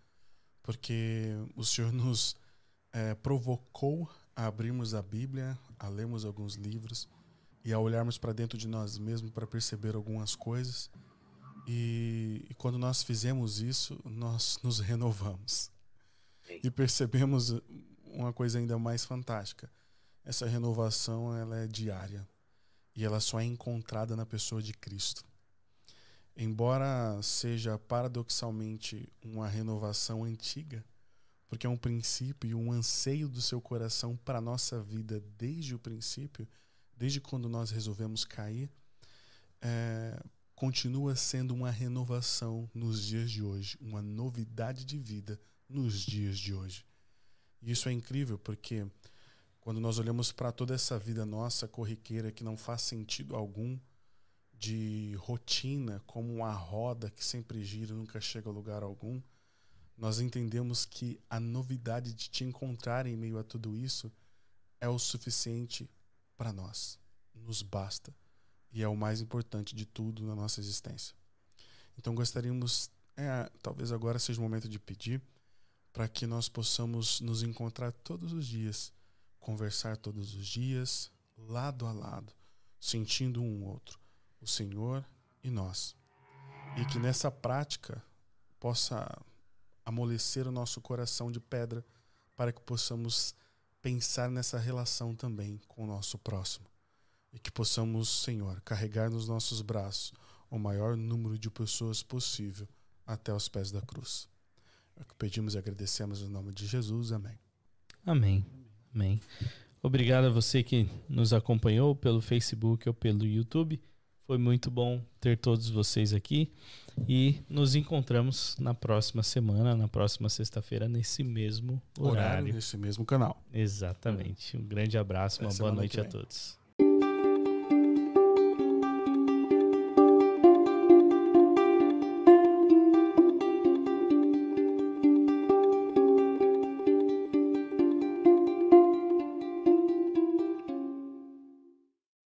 A: porque o Senhor nos é, provocou a abrirmos a Bíblia, a lermos alguns livros e a olharmos para dentro de nós mesmos para perceber algumas coisas. E, e, quando nós fizemos isso, nós nos renovamos. E percebemos uma coisa ainda mais fantástica. Essa renovação ela é diária e ela só é encontrada na pessoa de Cristo. Embora seja paradoxalmente uma renovação antiga, porque é um princípio e um anseio do seu coração para a nossa vida desde o princípio, desde quando nós resolvemos cair, é, continua sendo uma renovação nos dias de hoje, uma novidade de vida nos dias de hoje. E isso é incrível porque quando nós olhamos para toda essa vida nossa corriqueira que não faz sentido algum, de rotina, como uma roda que sempre gira e nunca chega a lugar algum, nós entendemos que a novidade de te encontrar em meio a tudo isso é o suficiente para nós. Nos basta. E é o mais importante de tudo na nossa existência. Então gostaríamos, é, talvez agora seja o momento de pedir para que nós possamos nos encontrar todos os dias, conversar todos os dias, lado a lado, sentindo um outro, o Senhor e nós. E que nessa prática possa amolecer o nosso coração de pedra para que possamos pensar nessa relação também com o nosso próximo. E que possamos, Senhor, carregar nos nossos braços o maior número de pessoas possível até os pés da cruz. É o que pedimos e agradecemos em nome de Jesus. Amém.
B: Amém. Amém. Obrigado a você que nos acompanhou pelo Facebook ou pelo YouTube. Foi muito bom ter todos vocês aqui e nos encontramos na próxima semana, na próxima sexta-feira, nesse mesmo horário. horário.
A: Nesse mesmo canal.
B: Exatamente. Um grande abraço, uma boa noite a todos.